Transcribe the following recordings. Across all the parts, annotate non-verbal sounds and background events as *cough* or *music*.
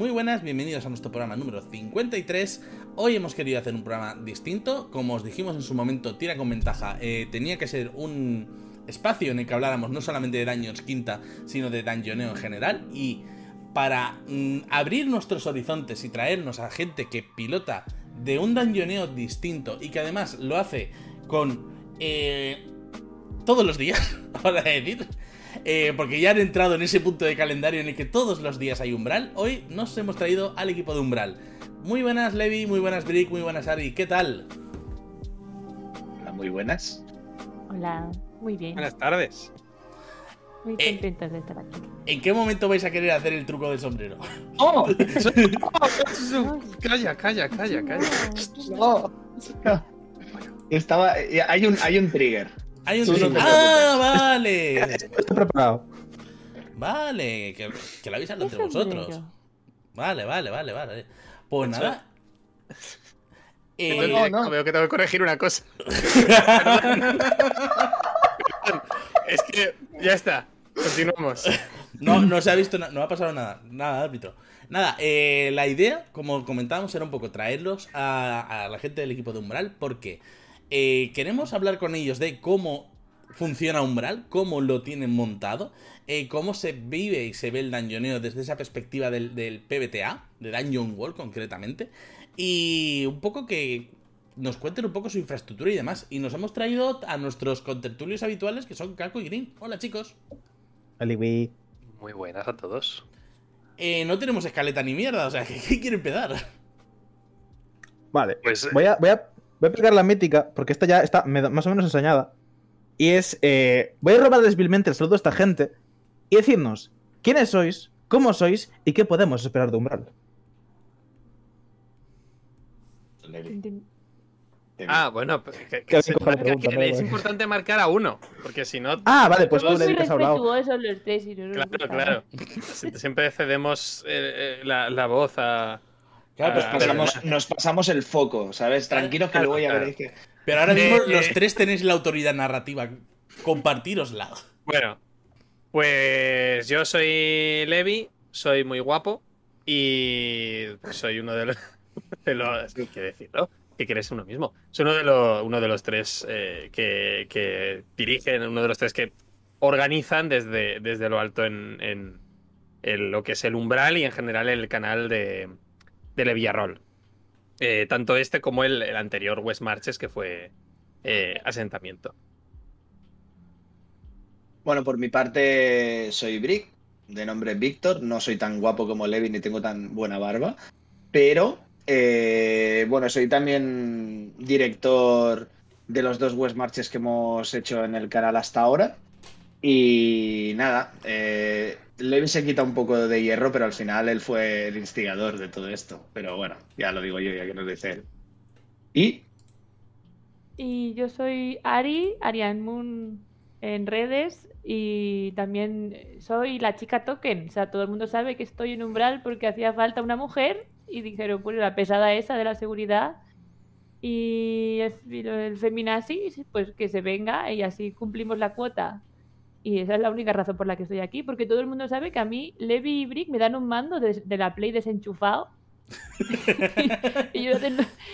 muy buenas, bienvenidos a nuestro programa número 53. Hoy hemos querido hacer un programa distinto, como os dijimos en su momento, tira con ventaja, eh, tenía que ser un espacio en el que habláramos no solamente de Dungeons Quinta, sino de Dungeoneo en general, y para mm, abrir nuestros horizontes y traernos a gente que pilota de un Dungeoneo distinto y que además lo hace con... Eh, todos los días, *laughs* ahora decir, eh, porque ya han entrado en ese punto de calendario en el que todos los días hay umbral, hoy nos hemos traído al equipo de umbral. Muy buenas Levi, muy buenas Brick, muy buenas Ari, ¿qué tal? Hola, muy buenas. Hola, muy bien. Buenas tardes. Muy Eh, contentos de estar aquí. ¿En qué momento vais a querer hacer el truco del sombrero? ¡Oh! *laughs* calla, calla, calla, calla. No. Estaba. eh, Hay un, hay un trigger. Hay un Sí, ¡Ah, vale! Estoy preparado. Vale, que, que lo avisan entre vosotros. Vale, vale, vale, vale. Pues nada. *laughs* Eh, no, directo, no. Veo que tengo que corregir una cosa. *laughs* Es que ya está. Continuamos. No, no se ha visto, no ha pasado nada, nada, árbitro. Nada, eh, la idea, como comentábamos, era un poco traerlos a, a la gente del equipo de Umbral, porque eh, queremos hablar con ellos de cómo funciona Umbral, cómo lo tienen montado, eh, cómo se vive y se ve el dungeoneo desde esa perspectiva del, del PBTA, de Dungeon World concretamente, y un poco que nos cuenten un poco su infraestructura y demás. Y nos hemos traído a nuestros contertulios habituales, que son Caco y Green. Hola chicos. Aliwi. Muy buenas a todos. Eh, no tenemos escaleta ni mierda, o sea, *laughs* ¿qué, qué quiere empezar? Vale. Pues Voy a, voy, a, voy a aplicar la mítica, porque esta ya está más o menos ensañada. Y es. eh, voy a robarles vilmente el saludo a esta gente y decirnos quiénes sois, cómo sois y qué podemos esperar de Umbral. Ah, bueno, pues, que- que se- pregunta, que es importante marcar a uno, porque si no, Ah, vale, pues tú le dedicas a Bravo. respetuosos los tres y no nos claro, claro. Sie- Siempre cedemos eh, eh, la, la voz a. Claro, pues Pasamos- nos pasamos el foco, ¿sabes? Tranquilos que Claro, luego ya claro. veréis que. Pero ahora mismo Eh, los eh. tres tenéis la autoridad narrativa. Compartirosla. Bueno, pues yo soy Levi, soy muy guapo y soy uno de los. *laughs* De los ¿Qué decirlo? ¿Qué crees uno mismo? Soy uno de, los uno de los tres eh, que, que dirigen, uno de los tres que organizan desde, desde lo alto en, en- en lo que es el umbral y en general el canal de, de Levillarrol. Eh, tanto este como el, anterior West Marches, que fue eh, asentamiento. Bueno, por mi parte, soy Brick, de nombre Víctor. No soy tan guapo como Levi ni tengo tan buena barba. Pero, eh, bueno, soy también director de los dos West Marches que hemos hecho en el canal hasta ahora. Y nada, eh, se quita un poco de hierro, pero al final él fue el instigador de todo esto. Pero bueno, ya lo digo yo, ya que nos dice él. Y Y yo soy Ari, Arian Moon en redes y también soy la chica token. O sea, todo el mundo sabe que estoy en umbral porque hacía falta una mujer y dijeron, pues la pesada esa de la seguridad y el, del feminazi, pues que se venga y así cumplimos la cuota. Y esa es la única razón por la que estoy aquí, porque todo el mundo sabe que a mí Levi y Brick me dan un mando de, de la Play desenchufado. *laughs* y yo,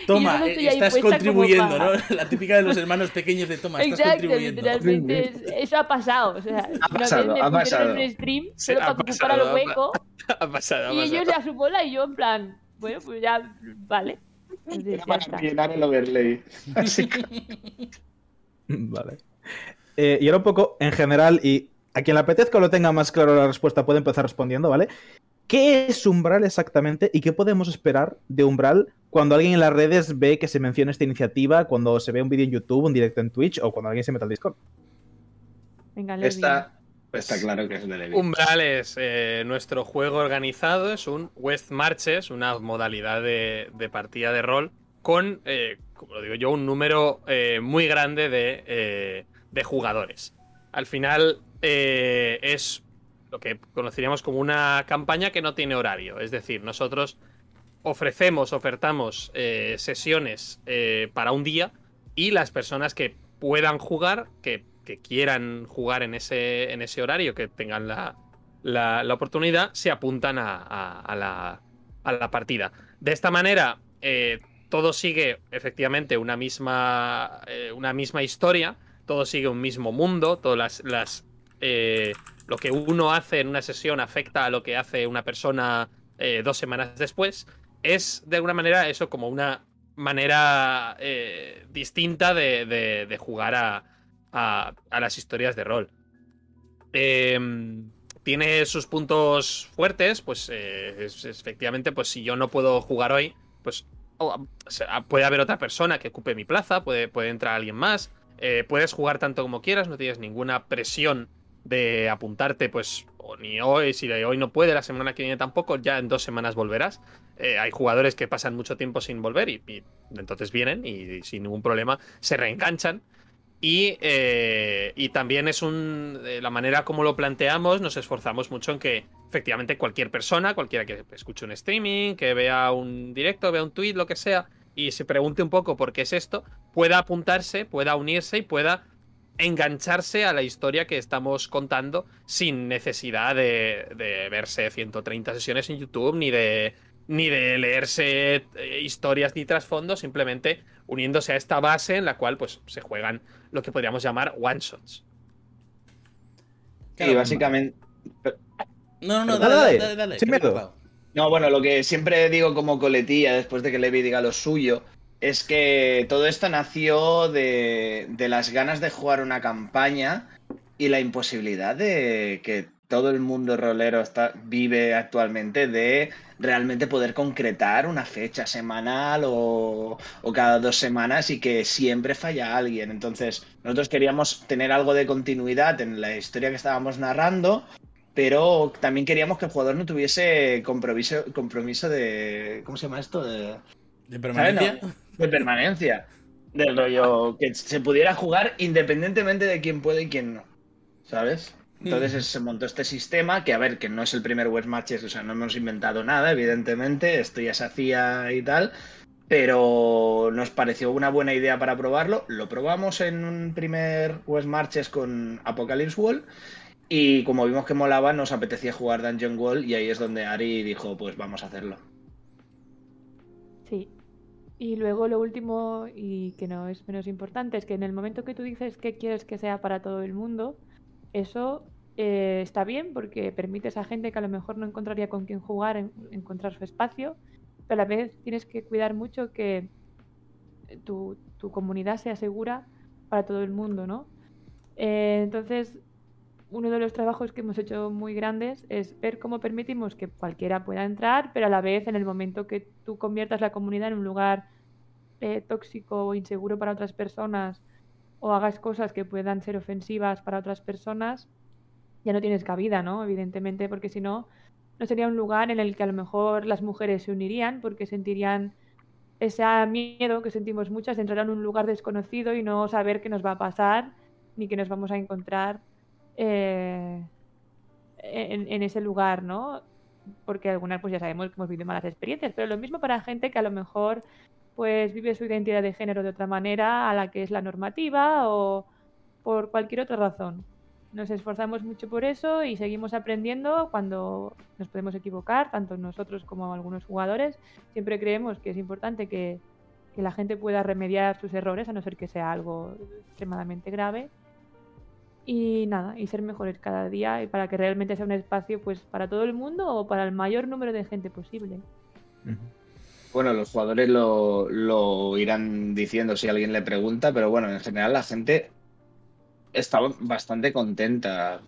Toma, yo no eh, estoy ahí estás contribuyendo, ¿no? La típica de los hermanos pequeños de toma, estás Exacto, contribuyendo. literalmente es- eso ha pasado. O sea, Ha pasado, una vez ha pasado. un stream Sí, solo ha para pasado, el hueco *laughs* Ha pasado, ha y ellos a su bola y yo en plan, bueno, pues ya, vale. Entonces, ya para está. rellenar el overlay. Así que- Vale. Eh, y ahora un poco en general, y a quien le apetezca o lo tenga más claro la respuesta puede empezar respondiendo, ¿vale? ¿Qué es Umbral exactamente y qué podemos esperar de Umbral cuando alguien en las redes ve que se menciona esta iniciativa, cuando se ve un vídeo en YouTube, un directo en Twitch o cuando alguien se mete al Discord? Venga, Levi. Está, está claro que es de Levi. Umbral es eh, nuestro juego organizado, es un West Marches, una modalidad de, de partida de rol con, eh, como lo digo yo, un número eh, muy grande de, eh, de jugadores. Al final eh, es lo que conoceríamos como una campaña que no tiene horario, es decir, nosotros ofrecemos, ofertamos eh, sesiones eh, para un día y las personas que puedan jugar, que, quieran jugar en ese, en ese horario, que tengan la, la- oportunidad, se apuntan a, a- la, a la partida. De esta manera, todo sigue efectivamente una misma, una misma historia, todo sigue un mismo mundo, todas las, las eh, lo que uno hace en una sesión afecta a lo que hace una persona eh, dos semanas después. Es de alguna manera eso como una manera eh, distinta de, de- jugar a, a- las historias de rol. Em, tiene sus puntos fuertes, pues es- es- efectivamente, pues si yo no puedo jugar hoy, pues puede haber otra persona que ocupe mi plaza, puede, puede entrar alguien más. Eh, puedes jugar tanto como quieras, no tienes ninguna presión de apuntarte, pues, ni hoy, si hoy no puede, la semana que viene tampoco, ya en dos semanas volverás. Eh, hay jugadores que pasan mucho tiempo sin volver y, entonces vienen y, sin ningún problema se reenganchan. Y, eh, y también es un. la manera como lo planteamos, nos esforzamos mucho en que efectivamente cualquier persona, cualquiera que escuche un streaming, que vea un directo, vea un tweet, lo que sea, y se pregunte un poco por qué es esto, pueda apuntarse, pueda unirse y pueda engancharse a la historia que estamos contando sin necesidad de, de verse 130 sesiones en YouTube ni de ni de leerse eh, historias ni trasfondos, simplemente uniéndose a esta base en la cual pues se juegan lo que podríamos llamar one shots. Y básicamente. No, no, no, Dale, dale, dale, dale, sin miedo. No, bueno, lo que siempre digo como coletilla después de que Levi diga lo suyo es que todo esto nació de, de las ganas de jugar una campaña y la imposibilidad de que todo el mundo rolero vive actualmente de realmente poder concretar una fecha semanal o, o cada dos semanas y que siempre falla alguien. Entonces, nosotros queríamos tener algo de continuidad en la historia que estábamos narrando, pero también queríamos que el jugador no tuviese compromiso, compromiso de. ¿Cómo se llama esto? De, ¿De permanencia? de permanencia. Del rollo que se pudiera jugar independientemente de quién puede y quién no. ¿Sabes? Entonces Mm. se montó este sistema que, a ver, que no es el primer West Matches, o sea, no hemos inventado nada, evidentemente, esto ya se hacía y tal, pero nos pareció una buena idea para probarlo. Lo probamos en un primer West Marches con Apocalypse Wall y como vimos que molaba, nos apetecía jugar Dungeon Wall y ahí es donde Ari dijo, pues vamos a hacerlo. Sí. Y luego lo último, y que no es menos importante, es que en el momento que tú dices que quieres que sea para todo el mundo, eso eh, está bien porque permite a gente que a lo mejor no encontraría con quién jugar en- encontrar su espacio, pero a la vez tienes que cuidar mucho que tu, tu comunidad sea segura para todo el mundo, ¿no? Eh, entonces, uno de los trabajos que hemos hecho muy grandes es ver cómo permitimos que cualquiera pueda entrar, pero a la vez en el momento que tú conviertas la comunidad en un lugar eh, tóxico o inseguro para otras personas o hagas cosas que puedan ser ofensivas para otras personas, ya no tienes cabida, ¿no? Evidentemente, porque si no, no sería un lugar en el que a lo mejor las mujeres se unirían porque sentirían ese miedo que sentimos muchas de entrar en un lugar desconocido y no saber qué nos va a pasar ni qué nos vamos a encontrar eh, en, ese lugar, ¿no? Porque algunas pues ya sabemos que hemos vivido malas experiencias, pero lo mismo para gente que a lo mejor pues vive su identidad de género de otra manera a la que es la normativa o por cualquier otra razón. Nos esforzamos mucho por eso y seguimos aprendiendo cuando nos podemos equivocar, tanto nosotros como algunos jugadores. Siempre creemos que es importante que, que la gente pueda remediar sus errores, a no ser que sea algo extremadamente grave. Y nada, y ser mejores cada día y para que realmente sea un espacio pues para todo el mundo o para el mayor número de gente posible. Bueno, los jugadores lo, lo irán diciendo si alguien le pregunta, pero bueno, en general la gente está bastante contenta.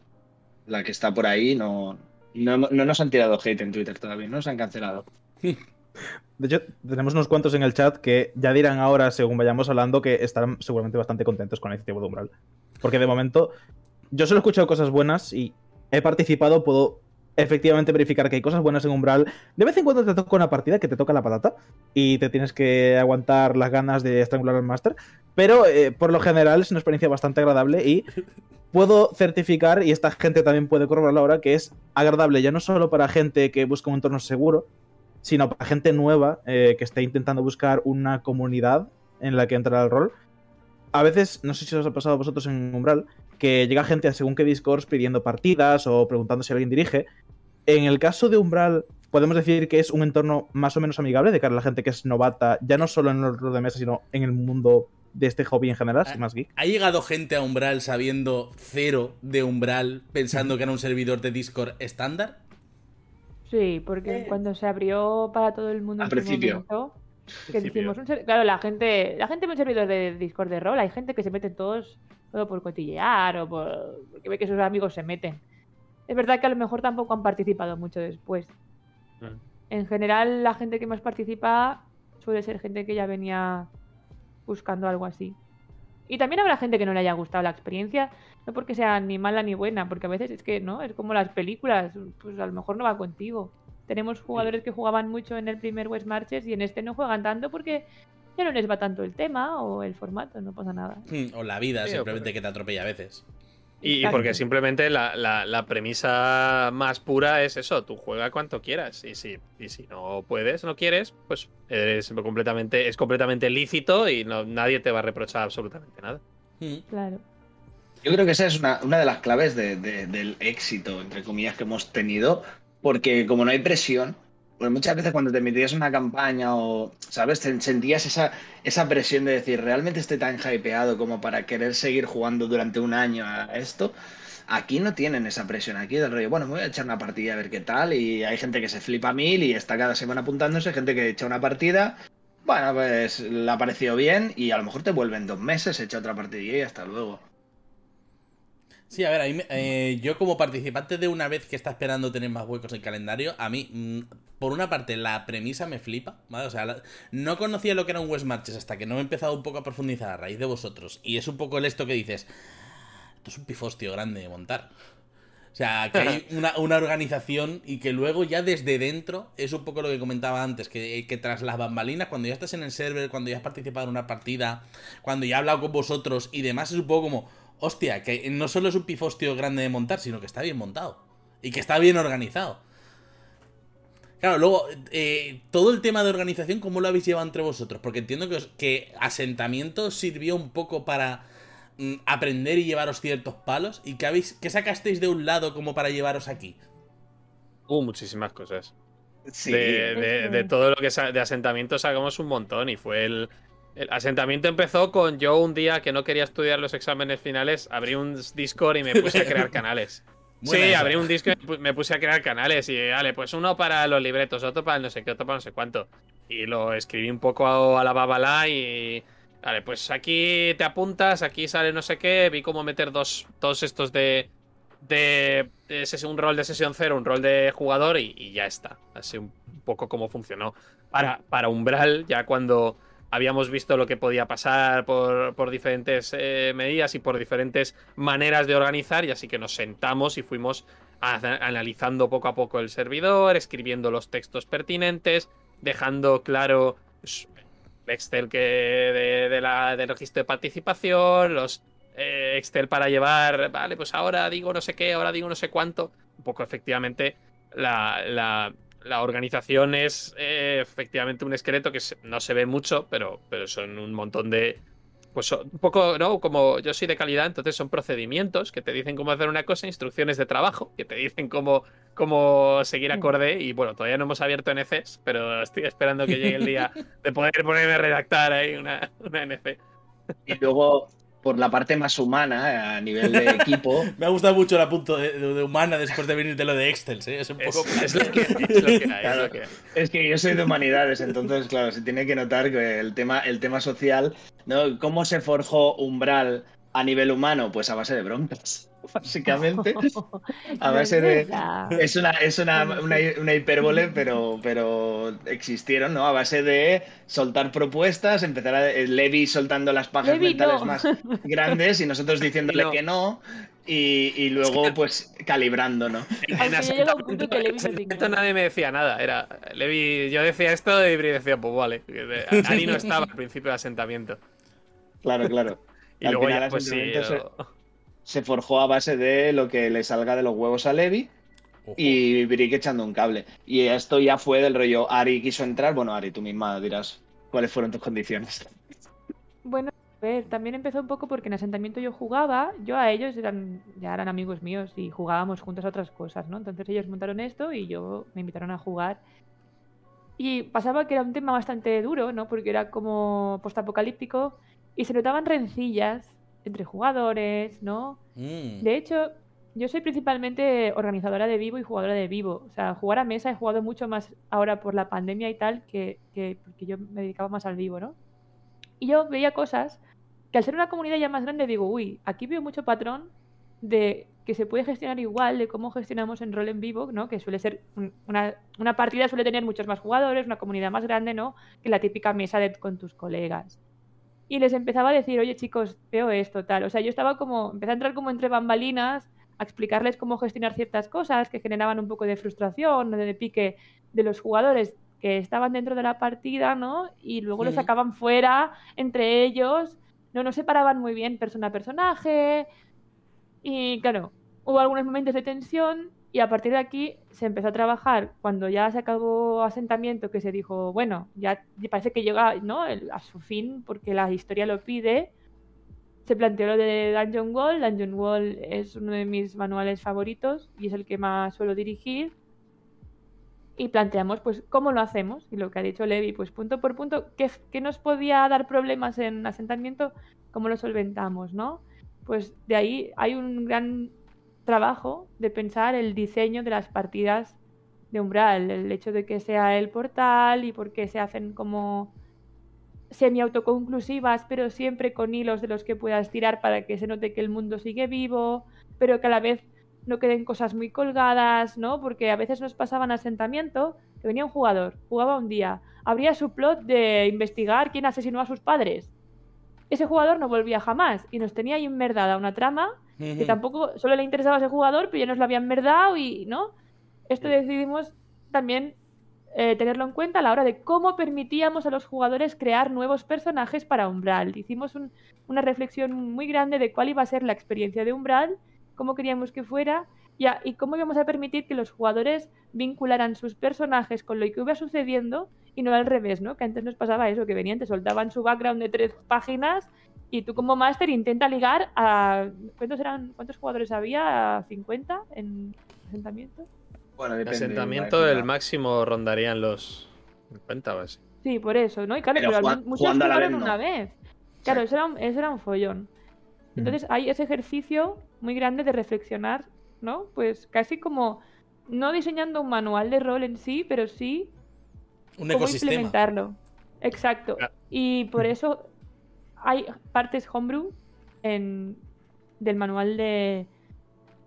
La que está por ahí no, no, no nos han tirado hate en Twitter todavía, no nos han cancelado. De hecho, tenemos unos cuantos en el chat que ya dirán ahora, según vayamos hablando, que estarán seguramente bastante contentos con el iniciativa de Umbral. Porque de momento, yo solo he escuchado cosas buenas y he participado, puedo efectivamente verificar que hay cosas buenas en Umbral. De vez en cuando te toca una partida que te toca la patata y te tienes que aguantar las ganas de estrangular al máster. Pero eh, por lo general es una experiencia bastante agradable y puedo certificar, y esta gente también puede corroborarlo ahora, que es agradable ya no solo para gente que busca un entorno seguro, sino para gente nueva eh, que esté intentando buscar una comunidad en la que entrar al rol. A veces, no sé si os ha pasado a vosotros en Umbral, que llega gente a según qué Discords pidiendo partidas o preguntando si alguien dirige. En el caso de Umbral, podemos decir que es un entorno más o menos amigable de cara a la gente que es novata, ya no solo en los juegos de mesa, sino en el mundo de este hobby en general, Ah, sin más geek. ¿Ha llegado gente a Umbral sabiendo cero de Umbral, pensando que era un servidor de Discord estándar? Sí, porque cuando se abrió para todo el mundo Al en principio. momento, que un ser- claro, la gente, la gente ve un servidor de Discord de rol, hay gente que se mete todos todo por cotillear o por porque ve que sus amigos se meten. Es verdad que a lo mejor tampoco han participado mucho después. Mm. En general, la gente que más participa suele ser gente que ya venía buscando algo así. Y también habrá gente que no le haya gustado la experiencia, no porque sea ni mala ni buena, porque a veces es que, ¿no? Es como las películas, pues a lo mejor no va contigo. Tenemos jugadores que jugaban mucho en el primer West Marches y en este no juegan tanto porque ya no les va tanto el tema o el formato, no pasa nada. Hmm, O la vida, Sí, simplemente que te atropella a veces. Y, porque simplemente la, la- la premisa más pura es eso, tú juega cuanto quieras. Y si, y si no puedes, no quieres, pues eres completamente, es completamente lícito y no, nadie te va a reprochar absolutamente nada. Hmm. Claro. Yo creo que esa es una, una de las claves de- de- del éxito, entre comillas, que hemos tenido, porque como no hay presión, pues muchas veces cuando te metías una campaña o, ¿sabes? Te sentías esa, esa presión de decir, ¿realmente estoy tan hypeado como para querer seguir jugando durante un año a esto? Aquí no tienen esa presión, aquí del rollo, bueno, me voy a echar una partida a ver qué tal, y hay gente que se flipa mil y está cada semana apuntándose, gente que echa una partida, bueno, pues le ha parecido bien y a lo mejor te vuelven dos meses, echa otra partidilla y hasta luego. Sí, a ver, a mí eh, yo como participante de una vez que está esperando tener más huecos en el calendario, a mí, mm, por una parte, la premisa me flipa, ¿vale? O sea, la- no conocía lo que era un West Marches hasta que no he empezado un poco a profundizar a raíz de vosotros. Y es un poco el esto que dices, esto es un pifostio grande de montar. O sea, que hay *laughs* una, una organización y que luego ya desde dentro es un poco lo que comentaba antes, que, que tras las bambalinas, cuando ya estás en el server, cuando ya has participado en una partida, cuando ya he hablado con vosotros y demás, es un poco como, hostia, que no solo es un pifostio grande de montar, sino que está bien montado y que está bien organizado. Claro, luego, eh, todo el tema de organización, ¿cómo lo habéis llevado entre vosotros? Porque entiendo que, os- que asentamiento sirvió un poco para mm, aprender y llevaros ciertos palos. ¿Y qué, habéis, qué sacasteis de un lado como para llevaros aquí? Hubo muchísimas cosas. Sí. de, de- todo lo que de asentamiento sacamos un montón y fue el, el asentamiento empezó con yo un día que no quería estudiar los exámenes finales, abrí un Discord y me puse a crear canales. *laughs* Buena sí, esa. abrí un Discord y me puse a crear canales y vale, pues uno para los libretos, otro para el no sé qué, otro para no sé cuánto. Y lo escribí un poco a, a la babala y vale, pues aquí te apuntas, aquí sale no sé qué, vi cómo meter dos, dos estos de de, un rol de sesión cero, un rol de jugador y, y ya está. Así un poco como funcionó. Para, para Umbral, ya cuando habíamos visto lo que podía pasar por, por diferentes eh, medidas y por diferentes maneras de organizar, y así que nos sentamos y fuimos analizando poco a poco el servidor, escribiendo los textos pertinentes, dejando claro pues, Excel que de, la, del registro de participación, los eh, Excel para llevar, vale, pues ahora digo no sé qué, ahora digo no sé cuánto. Un poco efectivamente la- la organización es eh, efectivamente un esqueleto que se- no se ve mucho, pero, pero son un montón de... Pues son un poco, ¿no? Como yo soy de calidad, entonces son procedimientos que te dicen cómo hacer una cosa, instrucciones de trabajo que te dicen cómo, cómo seguir acorde. Y bueno, todavía no hemos abierto NCs, pero estoy esperando que llegue el día de poder ponerme a redactar ahí una, una NC. Y luego, por la parte más humana, eh, a nivel de equipo, *laughs* Me ha gustado mucho el punto de, de- de humana después de venir de lo de Excel, ¿sí? Es un poco... es lo que hay, es lo que hay, es Claro. lo que hay. es que yo soy de humanidades, entonces, claro, se tiene que notar que el tema, el tema social, ¿no? ¿Cómo se forjó Umbral a nivel humano? Pues a base de broncas, *laughs* básicamente. *laughs* A base de-. Es una, es una, una, una hipérbole, pero, pero existieron, ¿no? A base de soltar propuestas, empezar a eh, Levi soltando las pajas Levi, mentales no. más grandes y nosotros diciéndole No. que no. Y, y luego, pues, calibrando, ¿no? En asentamiento, que Levi nadie me decía nada. Era Levi, yo decía esto y Bri decía, pues vale. *laughs* Ari no estaba al principio del asentamiento. Claro, claro. Y Al luego final ya, pues sí. Se forjó a base de lo que le salga de los huevos a Levi Ojo. y Brick echando un cable. Y esto ya fue del rollo, Ari quiso entrar. Bueno, Ari, tú misma dirás cuáles fueron tus condiciones. Bueno, A ver, también empezó un poco porque en asentamiento yo jugaba, yo a ellos eran, ya eran amigos míos y jugábamos juntos a otras cosas, ¿no? Entonces ellos montaron esto y yo me invitaron a jugar. Y pasaba que era un tema bastante duro, ¿no? Porque era como postapocalíptico y se notaban rencillas entre jugadores, ¿no? Mm. De hecho, yo soy principalmente organizadora de vivo y jugadora de vivo. O sea, jugar a mesa he jugado mucho más ahora por la pandemia y tal que, que porque yo me dedicaba más al vivo, ¿no? Y yo veía cosas que al ser una comunidad ya más grande digo, uy, aquí veo mucho patrón de que se puede gestionar igual de cómo gestionamos en rol en vivo, ¿no? Que suele ser un- una, una partida suele tener muchos más jugadores, una comunidad más grande, ¿no? Que la típica mesa de, con tus colegas. Y les empezaba a decir, oye chicos, veo esto, tal. O sea, yo estaba como, empecé a entrar como entre bambalinas, a explicarles cómo gestionar ciertas cosas que generaban un poco de frustración, de pique de los jugadores que estaban dentro de la partida, ¿no? Y luego los sacaban fuera entre ellos, no, no separaban muy bien persona a personaje. Y claro, hubo algunos momentos de tensión y a partir de aquí se empezó a trabajar cuando ya se acabó asentamiento que se dijo, bueno, ya parece que llega ¿no? el- a su fin porque la historia lo pide. Se planteó lo de Dungeon Wall. Dungeon Wall es uno de mis manuales favoritos y es el que más suelo dirigir. Y planteamos, pues, cómo lo hacemos. Y lo que ha dicho Levi, pues, punto por punto, ¿qué, qué nos podía dar problemas en asentamiento? ¿Cómo lo solventamos, no? Pues de ahí hay un gran trabajo de pensar el diseño de las partidas de Umbral, el hecho de que sea el portal y por qué se hacen como semi-autoconclusivas, pero siempre con hilos de los que puedas tirar para que se note que el mundo sigue vivo, pero que a la vez no queden cosas muy colgadas, ¿no? Porque a veces nos pasaban asentamiento que venía un jugador, jugaba un día, abría su plot de investigar quién asesinó a sus padres. Ese jugador no volvía jamás y nos tenía ahí enmerdada una trama que tampoco solo le interesaba a ese jugador, pero ya nos lo habían verdado y, ¿no? Esto decidimos también eh, tenerlo en cuenta a la hora de cómo permitíamos a los jugadores crear nuevos personajes para Umbral. Hicimos un- una reflexión muy grande de cuál iba a ser la experiencia de Umbral, cómo queríamos que fuera y, a- y cómo íbamos a permitir que los jugadores vincularan sus personajes con lo que iba sucediendo y no al revés, ¿no? Que antes nos pasaba eso, que venían, te soltaban su background de tres páginas y tú como máster intenta ligar a... ¿Cuántos eran? ¿Cuántos jugadores había? ¿A 50 en asentamiento? Bueno, En depende. asentamiento la el época. máximo rondarían los 50 o así. Sí, por eso, ¿no? Y claro, Pero pero, jugando- muchos la jugaron no. una vez. Claro, eso era, un, eso era un follón. Entonces hay ese ejercicio muy grande de reflexionar, ¿no? Pues casi como no diseñando un manual de rol en sí, pero sí Un cómo ecosistema. implementarlo. Exacto. Y por eso hay partes homebrew en, del manual de,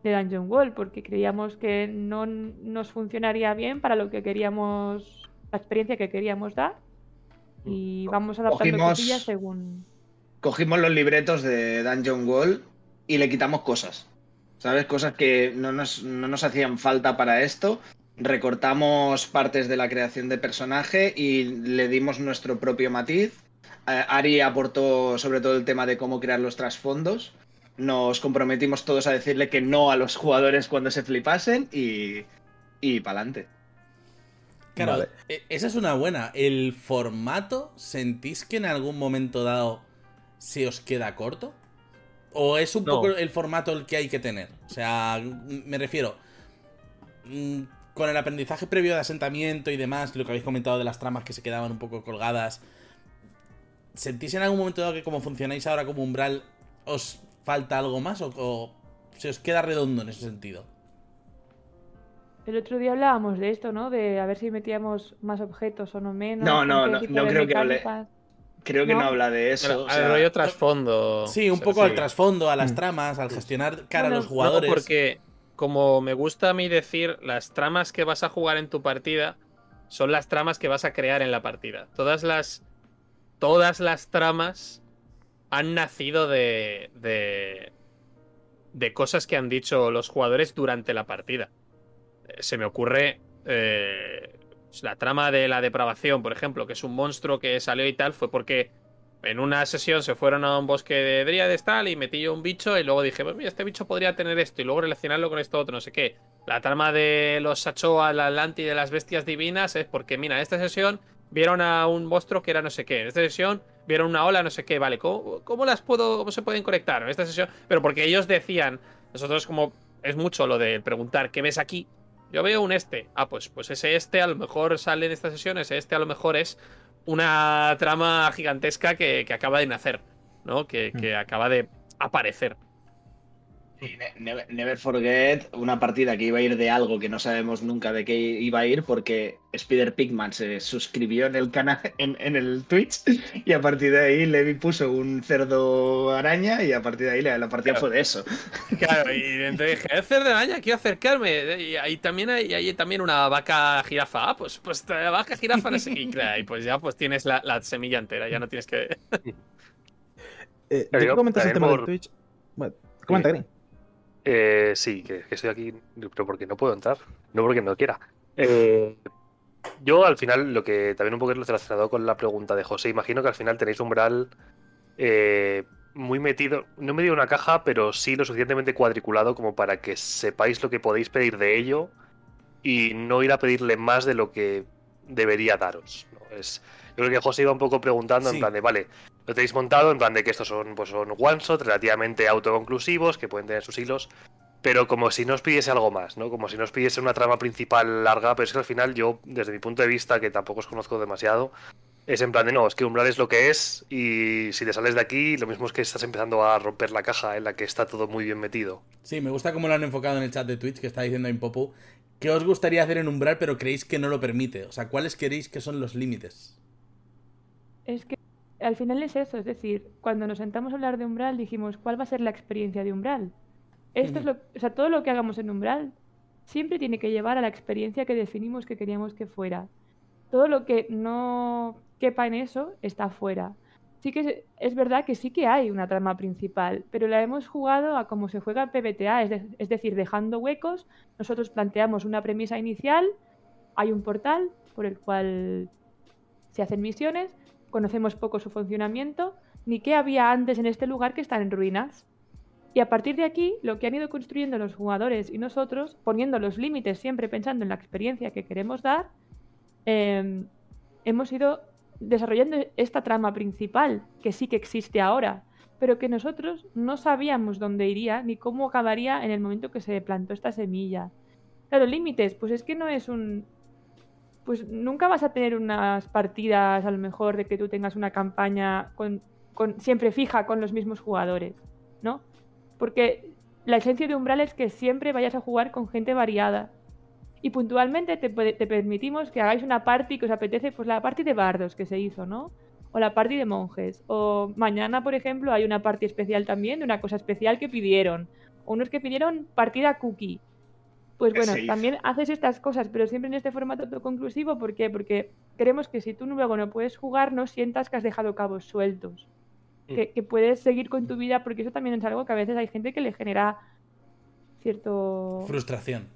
de Dungeon Wall, porque creíamos que no nos funcionaría bien para lo que queríamos, la experiencia que queríamos dar. Y vamos adaptando cosillas según. Cogimos los libretos de Dungeon Wall y le quitamos cosas. ¿Sabes? Cosas que no nos, no nos hacían falta para esto. Recortamos partes de la creación de personaje y le dimos nuestro propio matiz. Eh, Ari aportó sobre todo el tema de cómo crear los trasfondos. Nos comprometimos todos a decirle que no a los jugadores cuando se flipasen y, y pa'lante. Claro, Vale. e- esa es una buena. ¿El formato sentís que en algún momento dado se os queda corto? ¿O es un No. poco el formato el que hay que tener? O sea, me refiero. mm, Con el aprendizaje previo de asentamiento y demás, lo que habéis comentado de las tramas que se quedaban un poco colgadas. ¿Sentís en algún momento dado que como funcionáis ahora como umbral os falta algo más o, o se os queda redondo en ese sentido? El otro día hablábamos de esto, ¿no? De a ver si metíamos más objetos o no menos. No, no, no, no creo que hable-. Creo que no, ¿No? habla de eso. Bueno, o al sea, rollo trasfondo. Sí, un poco al trasfondo, a las Mm. tramas, al gestionar cara a los jugadores. No, porque, como me gusta a mí decir, las tramas que vas a jugar en tu partida son las tramas que vas a crear en la partida. Todas las. Todas las tramas han nacido de. de. de cosas que han dicho los jugadores durante la partida. Eh, Se me ocurre. eh, la trama de la depravación, por ejemplo, que es un monstruo que salió y tal, fue porque en una sesión se fueron a un bosque de dríades tal y metí yo un bicho y luego dije, pues mira, este bicho podría tener esto y luego relacionarlo con esto otro, no sé qué. La trama de los Sachoa, la Atlanti de las bestias divinas es porque, mira, esta sesión vieron a un monstruo que era no sé qué. En esta sesión vieron una ola, no sé qué. Vale, ¿cómo, cómo las puedo, cómo se pueden conectar en esta sesión? Pero porque ellos decían, nosotros como es mucho lo de preguntar, ¿qué ves aquí? Yo veo un este. Ah, pues, pues ese este a lo mejor sale en esta sesión, ese este a lo mejor es una trama gigantesca que, que acaba de nacer, ¿no? Que, que acaba de aparecer. Y never, never forget una partida que iba a ir de algo que no sabemos nunca de qué iba a ir porque Spider Pigman se suscribió en el canal en, en el Twitch y a partir de ahí Levi puso un cerdo araña y a partir de ahí la, la partida fue de eso. Claro, y entonces dije, es de araña, quiero acercarme. Y ahí también hay, hay también una vaca jirafa. Ah, pues, pues la vaca jirafa no sé qué. Y pues ya pues tienes la, la semilla entera, ya no tienes que. *laughs* Eh, ¿De comentas el tema por- Twitch? Bueno, comenta, Green. Eh, sí, que, que estoy aquí, pero porque no puedo entrar, no porque no quiera. Eh, yo al final, lo que también un poco lo relacionado con la pregunta de José, imagino que al final tenéis umbral eh, muy metido, no medio en una caja, pero sí lo suficientemente cuadriculado como para que sepáis lo que podéis pedir de ello y no ir a pedirle más de lo que debería daros. ¿no? Es, yo creo que José iba un poco preguntando Sí. en plan de, vale, lo tenéis montado, en plan de que estos son, pues son one shot, relativamente autoconclusivos, que pueden tener sus hilos, pero como si no os pidiese algo más, ¿no? Como si no os pidiese una trama principal larga, pero es que al final yo, desde mi punto de vista, que tampoco os conozco demasiado, es en plan de no, es que Umbral es lo que es, y si te sales de aquí, lo mismo es que estás empezando a romper la caja en la que está todo muy bien metido. Sí, me gusta cómo lo han enfocado en el chat de Twitch que está diciendo Impopu. ¿Qué os gustaría hacer en Umbral pero creéis que no lo permite? O sea, ¿cuáles queréis que son los límites? Es que al final es eso, es decir, cuando nos sentamos a hablar de umbral dijimos, ¿cuál va a ser la experiencia de umbral? Esto es lo, o sea, todo lo que hagamos en umbral siempre tiene que llevar a la experiencia que definimos que queríamos que fuera. Todo lo que no quepa en eso está fuera. Sí que es, es verdad que sí que hay una trama principal, pero la hemos jugado a como se juega PBTA, es, de- es decir, dejando huecos. Nosotros planteamos una premisa inicial, hay un portal por el cual se hacen misiones, conocemos poco su funcionamiento, ni qué había antes en este lugar que están en ruinas. Y a partir de aquí, lo que han ido construyendo los jugadores y nosotros, poniendo los límites siempre pensando en la experiencia que queremos dar, eh, hemos ido desarrollando esta trama principal, que sí que existe ahora, pero que nosotros no sabíamos dónde iría ni cómo acabaría en el momento que se plantó esta semilla. Claro, límites, pues es que no es un... Pues nunca vas a tener unas partidas, a lo mejor, de que tú tengas una campaña con, siempre fija con los mismos jugadores, ¿no? Porque la esencia de Umbral es que siempre vayas a jugar con gente variada. Y puntualmente te, permitimos que hagáis una party que os apetece, pues la party de bardos que se hizo, ¿no? O la party de monjes. O mañana, por ejemplo, hay una party especial también de una cosa especial que pidieron. Unos que pidieron partida cookie. Pues bueno, también haces estas cosas, pero siempre en este formato autoconclusivo. ¿Por qué? Porque queremos que si tú luego no puedes jugar, no sientas que has dejado cabos sueltos. Mm. Que, que puedes seguir con tu vida, porque eso también es algo que a veces hay gente que le genera cierto... Frustración.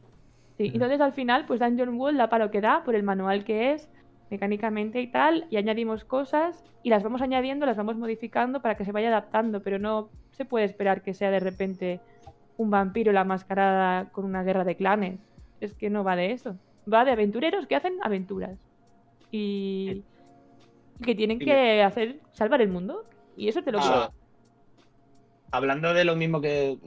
Sí, entonces al final, pues Dungeon World da para lo que da, por el manual que es, mecánicamente y tal, y añadimos cosas y las vamos añadiendo, las vamos modificando para que se vaya adaptando, pero no se puede esperar que sea de repente un vampiro la mascarada con una guerra de clanes. Es que no va de eso. Va de aventureros que hacen aventuras. Y, que tienen que hacer salvar el mundo. Y eso te lo Ah, hablando de lo mismo que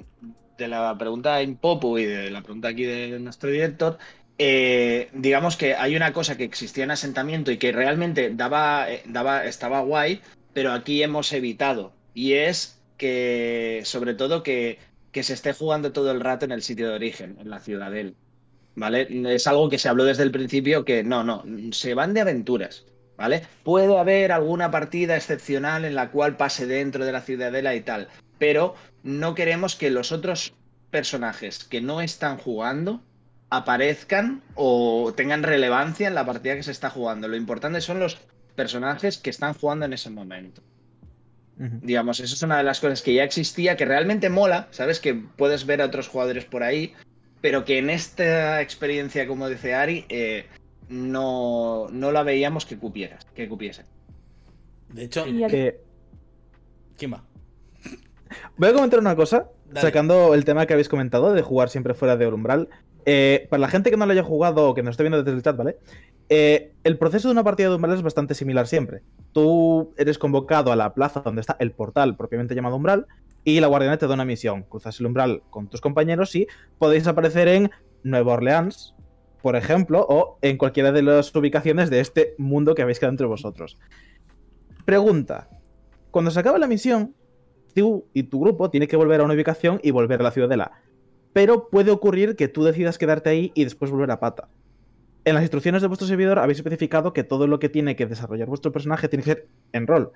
de la pregunta de Impopu y de la pregunta aquí de nuestro director, eh, digamos que hay una cosa que existía en asentamiento y que realmente daba, eh, daba, estaba guay, pero aquí hemos evitado. Y es que, sobre todo, que, que se esté jugando todo el rato en el sitio de origen, en la ciudadela. ¿Vale? Es algo que se habló desde el principio que no, no, se van de aventuras. ¿Vale? Puede haber alguna partida excepcional en la cual pase dentro de la ciudadela y tal, pero no queremos que los otros personajes que no están jugando aparezcan o tengan relevancia en la partida que se está jugando. Lo importante son los personajes que están jugando en ese momento. Digamos, eso es una de las cosas que ya existía, que realmente mola, ¿sabes? Que puedes ver a otros jugadores por ahí, pero que en esta experiencia, como dice Ari, eh, no, no la veíamos que cupiera, que cupiese. De hecho, al- Eh, ¿quién va? Voy a comentar una cosa, Dale. sacando el tema que habéis comentado de jugar siempre fuera de umbral. Eh, para la gente que no lo haya jugado o que nos esté viendo desde el chat, ¿vale? Eh, el proceso de una partida de umbral es bastante similar siempre. Tú eres convocado a la plaza donde está el portal propiamente llamado umbral y la guardiana te da una misión. Cruzas el umbral con tus compañeros y podéis aparecer en Nueva Orleans, por ejemplo, o en cualquiera de las ubicaciones de este mundo que habéis quedado entre vosotros. Pregunta. Cuando se acaba la misión, tú y tu grupo tienen que volver a una ubicación y volver a la ciudadela. Pero puede ocurrir que tú decidas quedarte ahí y después volver a pata. En las instrucciones de vuestro servidor habéis especificado que todo lo que tiene que desarrollar vuestro personaje tiene que ser en rol.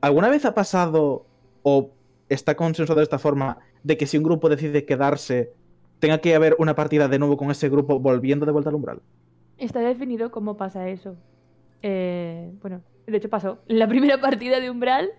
¿Alguna vez ha pasado o está consensuado de esta forma de que si un grupo decide quedarse, tenga que haber una partida de nuevo con ese grupo volviendo de vuelta al umbral? Está definido cómo pasa eso. Eh, bueno, de hecho pasó. La primera partida de Umbral,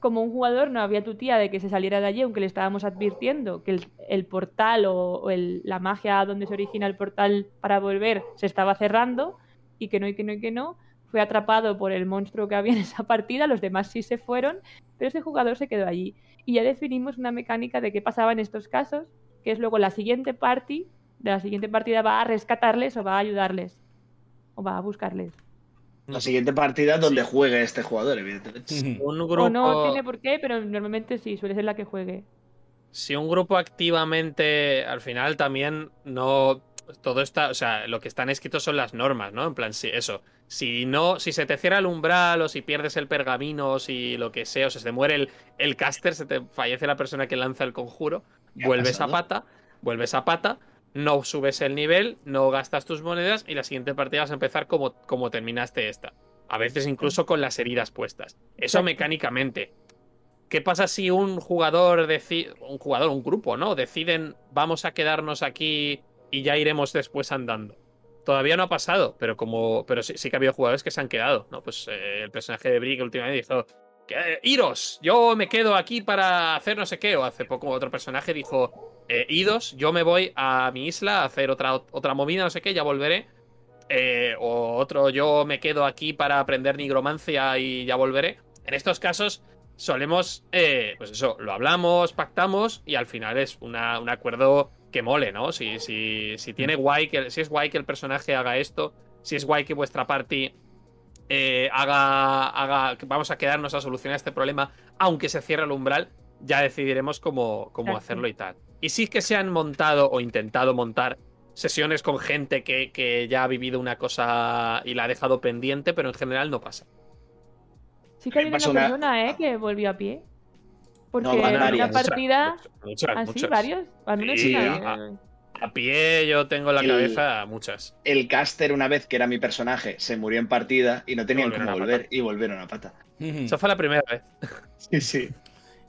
como un jugador no había tu tía de que se saliera de allí, aunque le estábamos advirtiendo que el, portal o, la magia donde se origina el portal para volver se estaba cerrando y que no, y que no, y que no. Fue atrapado por el monstruo que había en esa partida, los demás sí se fueron, pero ese jugador se quedó allí. Y ya definimos una mecánica de qué pasaba en estos casos, que es luego la siguiente party, de la siguiente partida va a rescatarles o va a ayudarles. O va a buscarles. La siguiente partida donde juegue este jugador, evidentemente. Un grupo. O no tiene por qué, pero normalmente sí, suele ser la que juegue. si un grupo activamente al final también no todo está, o sea, lo que están escritos son las normas, ¿no? En plan, sí, eso. Si no, si se te cierra el umbral o si pierdes el pergamino o si lo que sea, o se te muere el, el caster, se te fallece la persona que lanza el conjuro, ¿Qué ha vuelves a pasado? pata, vuelves a pata, no subes el nivel, no gastas tus monedas y la siguiente partida vas a empezar como, como terminaste esta. A veces incluso con las heridas puestas. Eso mecánicamente. ¿Qué pasa si un jugador decide, un jugador, un grupo, ¿no? Deciden vamos a quedarnos aquí y ya iremos después andando? Todavía no ha pasado, pero como, pero sí, sí que ha habido jugadores que se han quedado, ¿no? Pues eh, el personaje de Brick últimamente dijo, eh, iros, yo me quedo aquí para hacer no sé qué. O hace poco otro personaje dijo, eh, idos, yo me voy a mi isla a hacer otra, otra movida, no sé qué, ya volveré. Eh, o otro, yo me quedo aquí para aprender nigromancia y ya volveré. En estos casos solemos, pues eso, lo hablamos, pactamos y al final es una- un acuerdo que mole, ¿no? Si, si, si tiene guay que, si es guay que el personaje haga esto, si es guay que vuestra party eh, haga, haga, vamos a quedarnos a solucionar este problema, aunque se cierre el umbral, ya decidiremos cómo, cómo hacerlo y tal. Y sí que se han montado o intentado montar sesiones con gente que, que ya ha vivido una cosa y la ha dejado pendiente, pero en general no pasa. Sí que ha Me habido pasó una persona, ¿eh? Que volvió a pie. Porque No, en una partida... Muchas, ¿Ah, sí? ¿Varios? Al menos Sí, una. A- pie yo tengo en la El- cabeza muchas. El caster, una vez que era mi personaje, se murió en partida y no tenían cómo volver y volvieron a pata. Esa fue la primera vez. Sí, sí.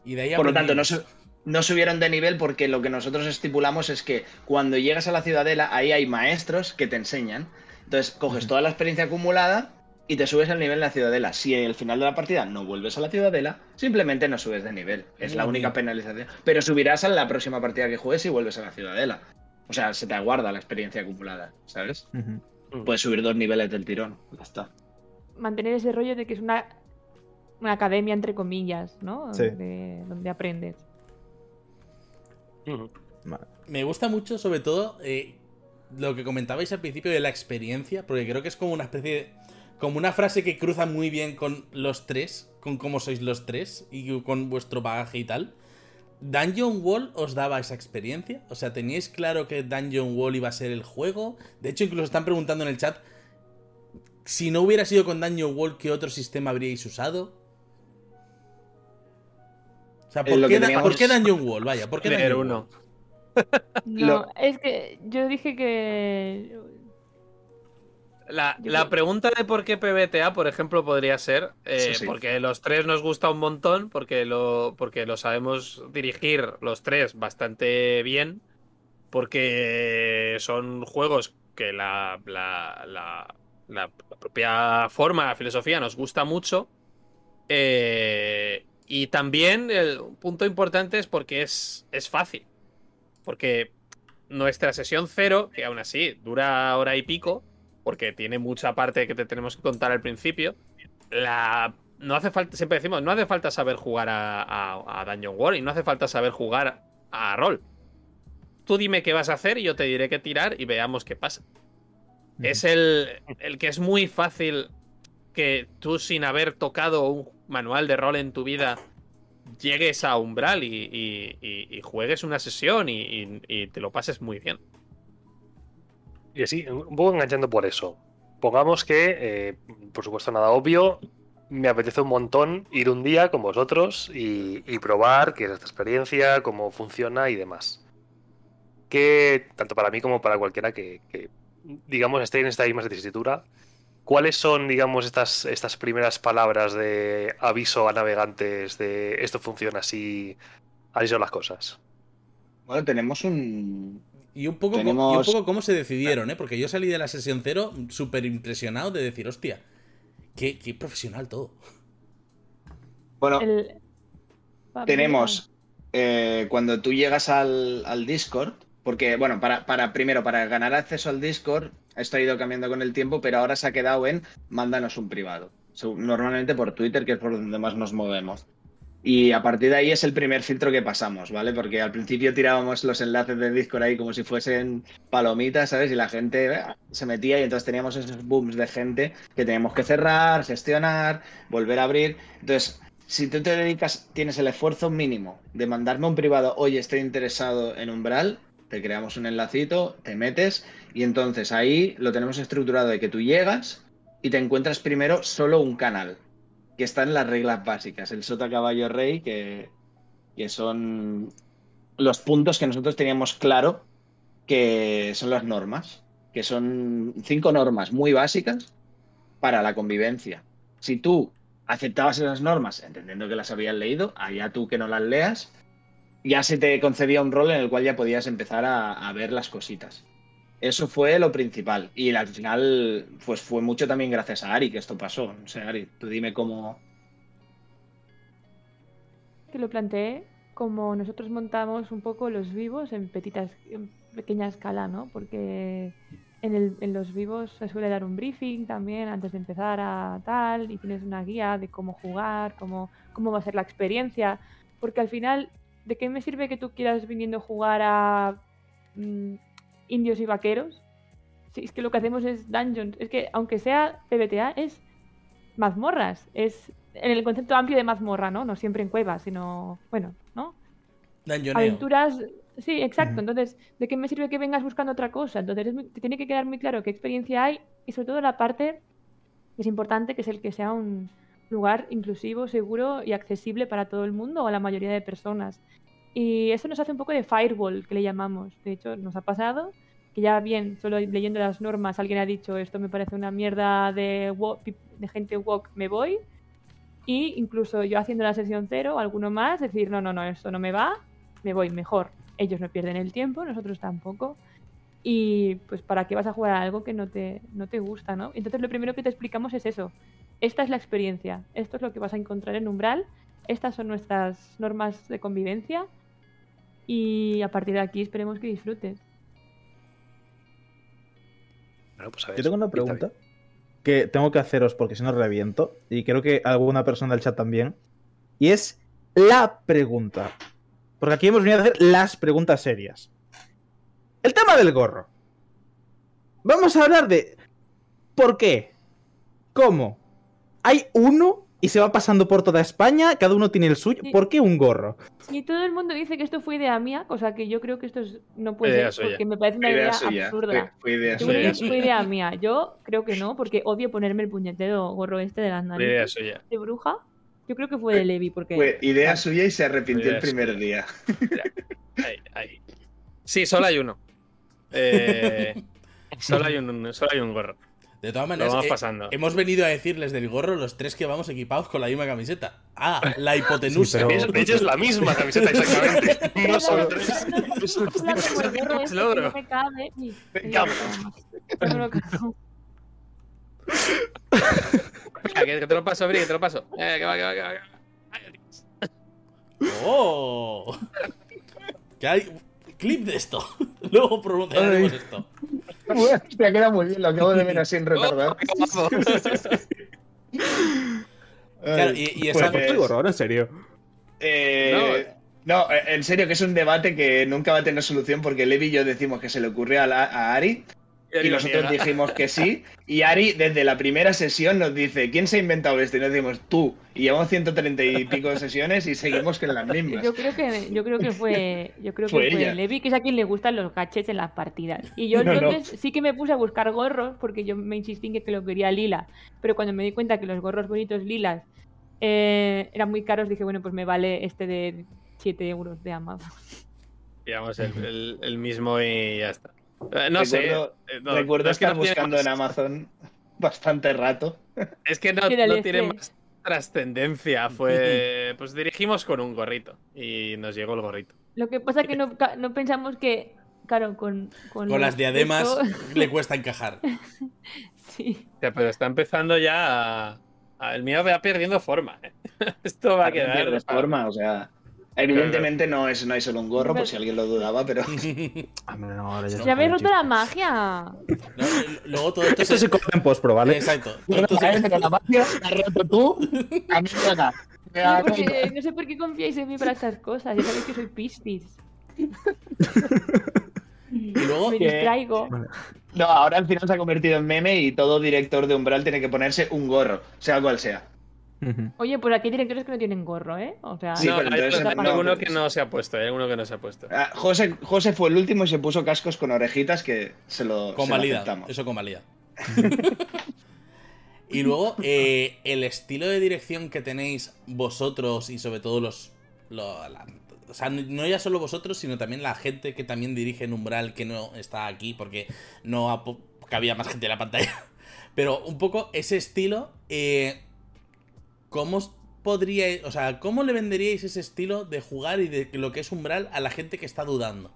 Y de ahí Por lo tanto, no, su- no subieron de nivel porque lo que nosotros estipulamos es que cuando llegas a la ciudadela, ahí hay maestros que te enseñan. Entonces, coges toda la experiencia acumulada y te subes al nivel de la ciudadela. Si al final de la partida no vuelves a la ciudadela, simplemente no subes de nivel. Es la única bien. penalización. Pero subirás a la próxima partida que juegues y vuelves a la ciudadela. O sea, se te aguarda la experiencia acumulada, ¿sabes? Ujú. Puedes subir dos niveles del tirón. Ya está. Mantener ese rollo de que es una, una academia, entre comillas, ¿no? Sí. De- donde aprendes. Vale. Me gusta mucho, sobre todo, eh, lo que comentabais al principio de la experiencia, porque creo que es como una especie de. como una frase que cruza muy bien con los tres, con cómo sois los tres y con vuestro bagaje y tal. ¿Dungeon Wall os daba esa experiencia? O sea, ¿teníais claro que Dungeon Wall iba a ser el juego? De hecho, incluso están preguntando en el chat. Si no hubiera sido con Dungeon Wall, ¿qué otro sistema habríais usado? O sea, ¿por, qué, teníamos- ¿por qué Dungeon Wall? Vaya, ¿por qué Dungeon uno. Wall? *laughs* No, es que yo dije que. La, pregunta de por qué PBTA, por ejemplo, podría ser eh, Sí, sí. porque los tres nos gusta un montón, porque lo, porque lo sabemos dirigir los tres bastante bien, porque son juegos que la, la, la- la propia forma, la filosofía nos gusta mucho. eh, y también el un punto importante es porque es, es fácil. Porque nuestra sesión cero, que aún así dura hora y pico, porque tiene mucha parte que te tenemos que contar al principio. La, no hace falta, siempre decimos, no hace falta saber jugar a, a, a Dungeon War y no hace falta saber jugar a rol. Tú dime qué vas a hacer y yo te diré qué tirar y veamos qué pasa. es el, el que es muy fácil que tú sin haber tocado un manual de rol en tu vida llegues a Umbral y, y- y- y juegues una sesión y te lo pases muy bien. Y así, un poco enganchando por eso. Pongamos que, eh, por supuesto, nada obvio, me apetece un montón ir un día con vosotros y, probar qué es esta experiencia, cómo funciona y demás. Que, tanto para mí como para cualquiera que, que, digamos, esté en esta misma tesitura, ¿cuáles son, digamos, estas, estas primeras palabras de aviso a navegantes de esto funciona así, así son las cosas? Bueno, tenemos un. Y un, poco, Tenemos- y un poco cómo se decidieron, ¿eh? Porque yo salí de la sesión cero súper impresionado de decir, hostia, qué, qué profesional todo. Bueno, El- tenemos. eh, cuando tú llegas al, al Discord, porque, bueno, para, para primero, para ganar acceso al Discord, esto ha ido cambiando con el tiempo, pero ahora se ha quedado en mándanos un privado. Normalmente por Twitter, que es por donde más nos movemos. Y a partir de ahí es el primer filtro que pasamos, ¿vale? Porque al principio tirábamos los enlaces de Discord ahí como si fuesen palomitas, ¿sabes? Y la gente eh, se metía y entonces teníamos esos booms de gente que teníamos que cerrar, gestionar, volver a abrir. Entonces, si tú te dedicas, tienes el esfuerzo mínimo de mandarme un privado, oye, estoy interesado en Umbral, te creamos un enlacito, te metes y entonces ahí lo tenemos estructurado de que tú llegas y te encuentras primero solo un canal, que está en las reglas básicas, el sota caballo rey, que, que son los puntos que nosotros teníamos claro que son las normas, que son cinco normas muy básicas para la convivencia. Si tú aceptabas esas normas, entendiendo que las habías leído, allá tú que no las leas, ya se te concedía un rol en el cual ya podías empezar a ver las cositas. Eso fue lo principal. Y al final, pues fue mucho también gracias a Ari que esto pasó. No sé, Ari, tú dime cómo. que lo planteé como nosotros montamos un poco los vivos en, pequeña escala, ¿no? Porque en los vivos se suele dar un briefing también antes de empezar a tal y tienes una guía de cómo jugar, cómo, cómo va a ser la experiencia. Porque al final, ¿de qué me sirve que tú quieras viniendo a jugar a mm, indios y vaqueros? Si es que lo que hacemos es dungeons. Es que aunque sea PBTA, es mazmorras. Es en el concepto amplio de mazmorra, ¿no? No siempre en cuevas, sino, bueno, ¿no? Dungeoneo. Aventuras. Sí, exacto. Entonces, ¿de qué me sirve que vengas buscando otra cosa? Entonces, es muy- te tiene que quedar muy claro qué experiencia hay y sobre todo la parte que es importante, que es el que sea un lugar inclusivo, seguro y accesible para todo el mundo o a la mayoría de personas. Y eso nos hace un poco de firewall, que le llamamos. De hecho, nos ha pasado que ya bien, solo leyendo las normas, alguien ha dicho esto me parece una mierda de, de gente woke, me voy. Y incluso yo haciendo la sesión cero, alguno más, decir, no, no, no, esto no me va, me voy mejor. Ellos no pierden el tiempo, nosotros tampoco. Y pues, ¿para qué vas a jugar a algo que no te, no te gusta, no? Entonces, lo primero que te explicamos es eso. Esta es la experiencia. Esto es lo que vas a encontrar en Umbral. Estas son nuestras normas de convivencia. Y a partir de aquí esperemos que disfrutes. Bueno, pues a ver, Yo tengo una pregunta que tengo que haceros porque si no reviento. Y creo que alguna persona del chat también. Y es la pregunta. Porque aquí hemos venido a hacer las preguntas serias. El tema del gorro. Vamos a hablar de por qué, cómo. Hay uno y se va pasando por toda España, cada uno tiene el suyo. Sí. ¿Por qué un gorro? Y todo el mundo dice que esto fue idea mía, cosa que yo creo que esto es- no puede Idea ser, suya. porque me parece una idea, absurda. Fue, idea idea idea *laughs* mía. Yo creo que no, porque odio ponerme el puñetero gorro este de las La idea narices suya. de bruja. Yo creo que fue de Levi, porque Fue idea suya y se arrepintió Idea el primer suya. día. Ahí, ahí. Sí, solo hay uno. Eh, *laughs* solo, hay un, solo hay un gorro. De todas maneras, vamos eh, pasando. hemos venido a decirles del gorro los tres que vamos equipados con la misma camiseta. Ah, la hipotenusa. Sí, pero- De hecho, es la misma camiseta *laughs* exactamente. No son la- tres. Es el cabe. Ni- Venga. No me lo cago. Venga, que, te lo paso, Bri, que te lo paso. Eh, que va, que va, que va. que va. ¡Oh! Que hay clip de esto. *laughs* Luego pronunciaremos esto. Te ha quedado muy bien, lo acabo de ver así en *laughs* guapo. Claro, y, y Pues, esa- ¿Por qué el gorro? Ahora en serio. Eh, no, eh, en serio, que es un debate que nunca va a tener solución porque Levi y yo decimos que se le ocurrió a, la- a Ari Y nosotros dijimos que sí. Y Ari, desde la primera sesión, nos dice: ¿Quién se ha inventado esto? Y nos decimos: Tú. Y llevamos 130 y pico de *laughs* sesiones y seguimos con las mismas. Yo creo que, yo creo que fue, yo creo que Fue. Levi, que es a quien le gustan los gadgets en las partidas. Y yo *laughs* No, no. entonces sí que me puse a buscar gorros porque yo me insistí en que, que lo quería lila. Pero cuando me di cuenta que los gorros bonitos lilas eh, eran muy caros, dije, bueno, pues me vale este de 7 euros de Amazon. Digamos, el, el- el mismo y ya está. Eh, no sé. Recuerdo- eh, no, Recuerdo no es que estar buscando más- en Amazon *laughs* bastante rato. Es que no, tiene más trascendencia. Fue. *laughs* Pues dirigimos con un gorrito. Y nos llegó el gorrito. Lo que pasa que no, no pensamos que, claro, con... Con, las diademas esto- *laughs* le cuesta encajar. sí. O sea, pero está empezando ya a. el mío va perdiendo forma. ¿eh? Esto va a quedar. pierde forma, o sea. Evidentemente no es, no hay solo un gorro, por si alguien lo dudaba, pero *laughs* no, ahora ya Ya se habéis roto la magia. No, Luego todo esto Esto se corta en post, vale. Exacto. Todo esto se- la magia la has roto tú. A mí me *laughs* No, porque- no sé por qué confiáis en mí para estas cosas. Ya sabéis que soy Piscis. *laughs* Y luego, Me que- distraigo. No, ahora al final se ha convertido en meme y todo director de Umbral tiene que ponerse un gorro, sea cual sea. Oye, pues aquí hay directores que no tienen gorro, ¿eh? O sea, Sí, no, pero hay, entonces hay no, alguno que no se ha puesto. Hay alguno que no se ha puesto. Ah, José, José fue el último y se puso cascos con orejitas que se lo, se lo convalida. aceptamos. Eso convalida. *laughs* y luego, eh, el estilo de dirección que tenéis vosotros y sobre todo los. la- o sea, no ya solo vosotros, sino también la gente que también dirige en Umbral, que no está aquí porque no cabía más gente en la pantalla. *laughs* Pero un poco ese estilo, eh, ¿cómo podríais, o sea, cómo le venderíais ese estilo de jugar y de lo que es Umbral a la gente que está dudando?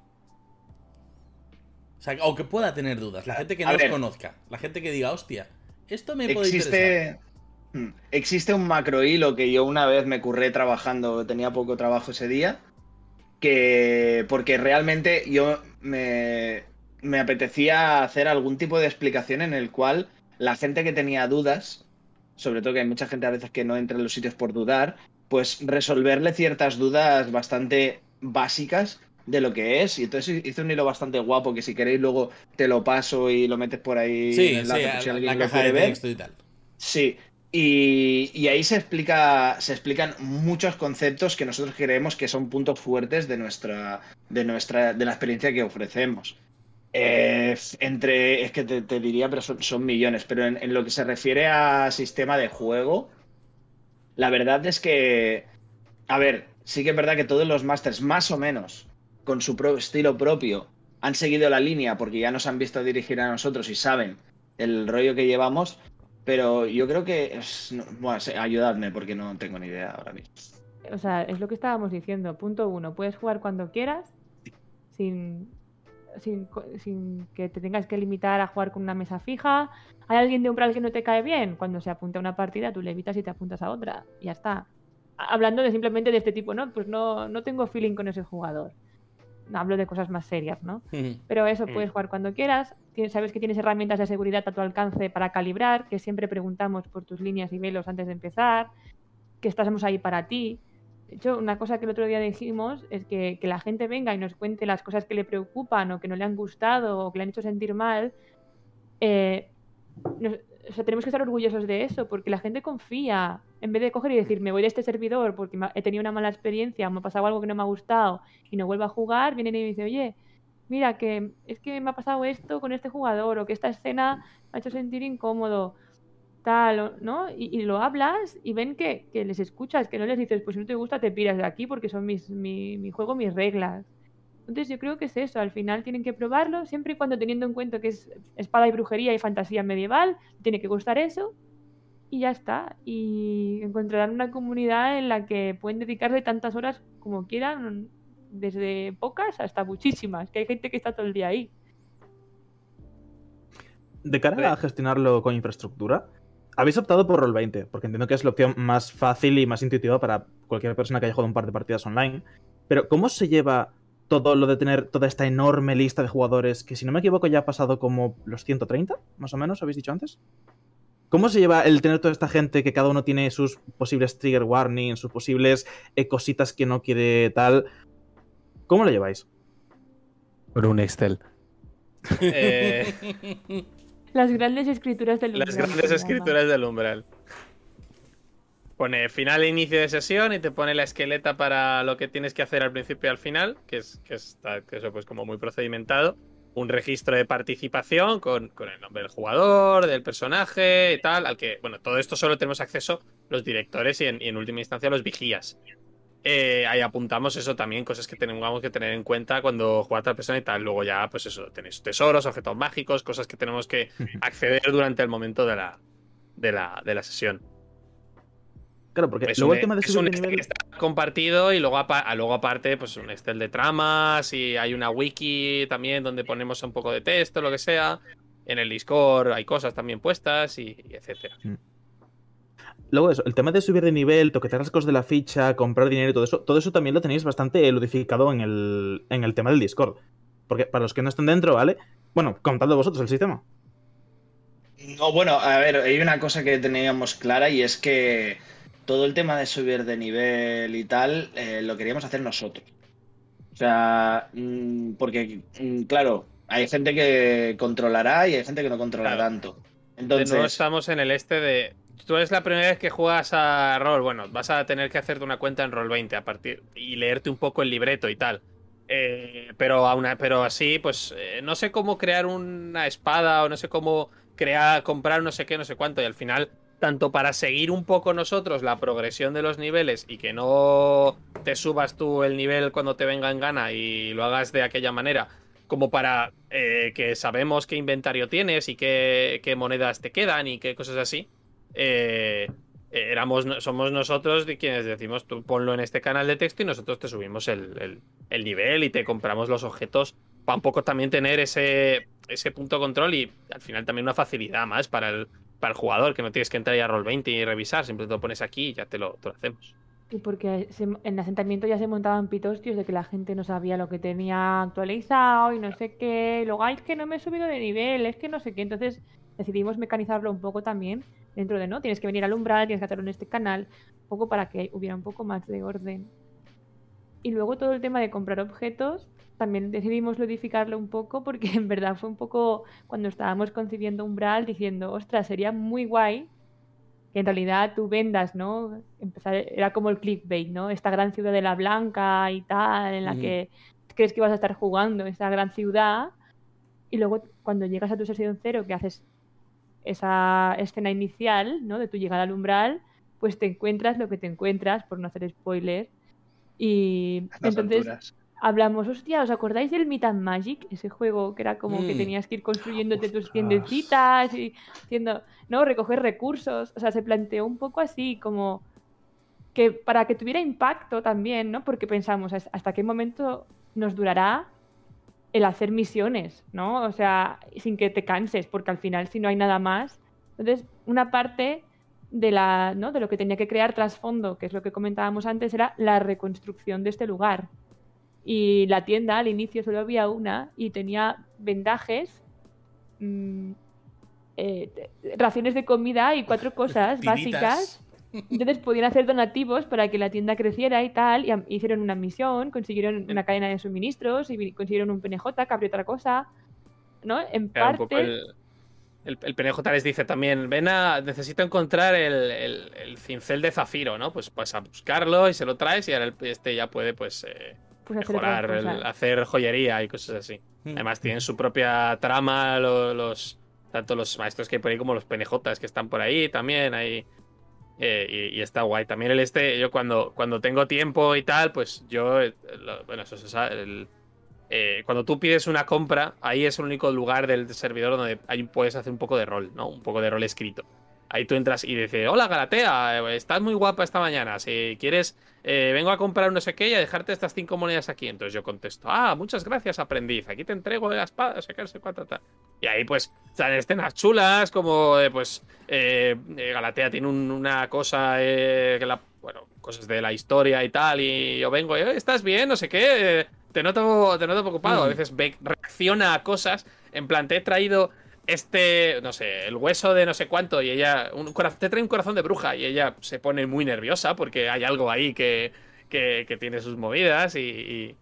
O sea, o que pueda tener dudas, la gente que no os ver. conozca, la gente que diga, hostia, esto me puede. Existe, Mm. existe un macro hilo que yo una vez me curré trabajando, tenía poco trabajo ese día, que porque realmente yo me, me apetecía hacer algún tipo de explicación en el cual la gente que tenía dudas, sobre todo que hay mucha gente a veces que no entra en los sitios por dudar, pues resolverle ciertas dudas bastante básicas de lo que es. Y entonces hice un hilo bastante guapo que si queréis luego te lo paso y lo metes por ahí Sí, en el sí, enlace, a- por si la, alguien la lo caja de texto y tal. Sí, y, y ahí se explica, se explican muchos conceptos que nosotros creemos que son puntos fuertes de nuestra, de nuestra, de la experiencia que ofrecemos. Eh, entre, es que te, diría, pero son, son millones, pero en, lo que se refiere a sistema de juego, la verdad es que, a ver, sí que es verdad que todos los masters, más o menos, con su estilo propio, han seguido la línea porque ya nos han visto dirigir a nosotros y saben el rollo que llevamos, pero yo creo que bueno, ayudadme porque no tengo ni idea ahora mismo. O sea, es lo que estábamos diciendo. Punto uno, puedes jugar cuando quieras sin, sin, que te tengas que limitar a jugar con una mesa fija. Hay alguien de umbral que no te cae bien. Cuando se apunta a una partida, tú le evitas y te apuntas a otra. Y ya está. Hablando de simplemente de este tipo, ¿no? Pues no, no tengo feeling con ese jugador. Hablo de cosas más serias, ¿no? Pero eso, Mm. puedes jugar cuando quieras. Tienes- sabes que tienes herramientas de seguridad a tu alcance para calibrar, que siempre preguntamos por tus líneas y velos antes de empezar, que estamos ahí para ti. De hecho, una cosa que el otro día dijimos es que, que la gente venga y nos cuente las cosas que le preocupan o que no le han gustado o que le han hecho sentir mal. eh, tenemos que estar orgullosos de eso porque la gente confía. En vez de coger y decir, me voy de este servidor porque he tenido una mala experiencia, me ha pasado algo que no me ha gustado y no vuelvo a jugar, vienen y me dicen, oye, mira, que es que me ha pasado esto con este jugador o que esta escena me ha hecho sentir incómodo, tal, o- ¿no? Y, y lo hablas y ven que, que les escuchas, que no les dices, pues si no te gusta te piras de aquí porque son mis, mi, mi juego, mis reglas. Entonces yo creo que es eso, al final tienen que probarlo, siempre y cuando teniendo en cuenta que es espada y brujería y fantasía medieval, tiene que gustar eso y ya está. Y encontrarán una comunidad en la que pueden dedicarle tantas horas como quieran, desde pocas hasta muchísimas, que hay gente que está todo el día ahí. De cara a gestionarlo con infraestructura, habéis optado por Roll20, porque entiendo que es la opción más fácil y más intuitiva para cualquier persona que haya jugado un par de partidas online. Pero, ¿cómo se lleva todo lo de tener toda esta enorme lista de jugadores que, si no me equivoco, ya ha pasado como los 130, más o menos, habéis dicho antes? ¿Cómo se lleva el tener toda esta gente que cada uno tiene sus posibles trigger warnings, sus posibles eh, cositas que no quiere tal? ¿Cómo lo lleváis? Por un Excel. Eh, *laughs* Las grandes escrituras del las umbral grandes se llama. escrituras del umbral. Pone final e inicio de sesión y te pone la esqueleta para lo que tienes que hacer al principio y al final, que es que está que eso pues como muy procedimentado. Un registro de participación con, con el nombre del jugador, del personaje y tal, al que, bueno, todo esto solo tenemos acceso los directores y en, y en última instancia los vigías. Eh, ahí apuntamos eso también, cosas que tengamos que tener en cuenta cuando juega otra persona y tal. Luego ya, pues eso, tenéis tesoros, objetos mágicos, cosas que tenemos que *laughs* acceder durante el momento de la, de la, de la sesión. Claro, porque Es luego un, el tema de es un Excel nivel. que está compartido y luego, a- luego aparte, pues un Excel de tramas y hay una wiki también donde ponemos un poco de texto, lo que sea. En el Discord hay cosas también puestas y, y etcétera. Luego eso, el tema de subir de nivel, toquetear las cosas de la ficha, comprar dinero y todo eso, todo eso también lo tenéis bastante ludificado en el, en el tema del Discord. Porque para los que no estén dentro, ¿vale? Bueno, contadlo vosotros el sistema. No, bueno, a ver, hay una cosa que teníamos clara y es que todo el tema de subir de nivel y tal eh, lo queríamos hacer nosotros. O sea, mm, porque, mm, claro, hay gente que controlará y hay gente que no controla Claro. tanto. De Entonces, nuevo estamos en el este de. Tú es la primera vez que juegas a rol. Bueno, vas a tener que hacerte una cuenta en rol 20 a partir y leerte un poco el libreto y tal. Eh, pero, a- pero así, pues eh, no sé cómo crear una espada o no sé cómo crear, comprar no sé qué, no sé cuánto. Y al final, tanto para seguir un poco nosotros la progresión de los niveles y que no te subas tú el nivel cuando te venga en gana y lo hagas de aquella manera, como para eh, que sabemos qué inventario tienes y qué, qué monedas te quedan y qué cosas así. Eh, éramos, somos nosotros quienes decimos tú ponlo en este canal de texto y nosotros te subimos el, el- el nivel y te compramos los objetos para un poco también tener ese, ese punto de control y al final también una facilidad más para el, para el jugador, que no tienes que entrar ya a roll 20 y revisar, siempre te lo pones aquí y ya te lo, lo hacemos. Y porque se- en asentamiento ya se montaban pitostios de que la gente no sabía lo que tenía actualizado y no sé qué. Luego, es que no me he subido de nivel, es que no sé qué. Entonces decidimos mecanizarlo un poco también dentro de, ¿no? Tienes que venir al umbral, tienes que hacerlo en este canal, un poco para que hubiera un poco más de orden. Y luego todo el tema de comprar objetos, también decidimos ludificarlo un poco porque *laughs* en verdad fue un poco cuando estábamos concibiendo umbral diciendo, ostras, sería muy guay que en realidad tú vendas, ¿no? Empezar, era como el clickbait, ¿no? Esta gran ciudad de la Blanca y tal, en la que crees que vas a estar jugando, esa gran ciudad, y luego cuando llegas a tu sesión cero, que haces esa escena inicial, ¿no? De tu llegada al umbral, pues te encuentras lo que te encuentras, por no hacer spoiler. Y las entonces alturas. hablamos, hostia, ¿os acordáis del Meet and Magic? Ese juego que era como que Mm. tenías que ir construyéndote tus tiendecitas y haciendo, ¿no? Recoger recursos. O sea, se planteó un poco así, como que para que tuviera impacto también, ¿no? Porque pensamos, "¿Has- ¿hasta qué momento nos durará el hacer misiones, ¿no? O sea, sin que te canses, porque al final si no hay nada más. Entonces, una parte de, la, ¿no? de lo que tenía que crear trasfondo, que es lo que comentábamos antes, era la reconstrucción de este lugar. Y la tienda al inicio solo había una y tenía vendajes, mm, eh, raciones de comida y cuatro cosas Tiritas. básicas. Entonces podían hacer donativos para que la tienda creciera y tal. Y hicieron una misión, consiguieron una cadena de suministros y consiguieron un PNJ que abrió otra cosa. ¿No? En un parte. el, el, el PNJ les dice también, ven a, necesito encontrar el, el- el cincel de zafiro, ¿no? Pues vas a buscarlo y se lo traes y ahora el- este ya puede, pues, eh, pues, hacer mejorar, el- hacer joyería y cosas así. Mm. Además tienen su propia trama, lo- los, tanto los maestros que hay por ahí como los PNJs que están por ahí también, ahí. Eh, y, está guay. También el este, yo cuando, cuando tengo tiempo y tal, pues yo, eh, lo- bueno, eso se sabe, el- eh, cuando tú pides una compra, ahí es el único lugar del servidor donde ahí puedes hacer un poco de rol, ¿no? Un poco de rol escrito. Ahí tú entras y dices, hola Galatea, estás muy guapa esta mañana. Si quieres, eh, vengo a comprar no sé qué y a dejarte estas cinco monedas aquí. Entonces yo contesto, ah, muchas gracias, aprendiz. Aquí te entrego la espada, no sé qué, no sé cuánto, tal. Y ahí pues salen escenas chulas, como eh, pues eh, Galatea tiene un- una cosa que la, bueno, cosas de la historia y tal, y yo vengo y "Eh, estás bien, no sé qué, te noto, te noto preocupado. A Mm. veces ve- reacciona a cosas, en plan, te he traído este, no sé, el hueso de no sé cuánto, y ella, un te trae un corazón de bruja, y ella se pone muy nerviosa porque hay algo ahí que, que, que tiene sus movidas, y,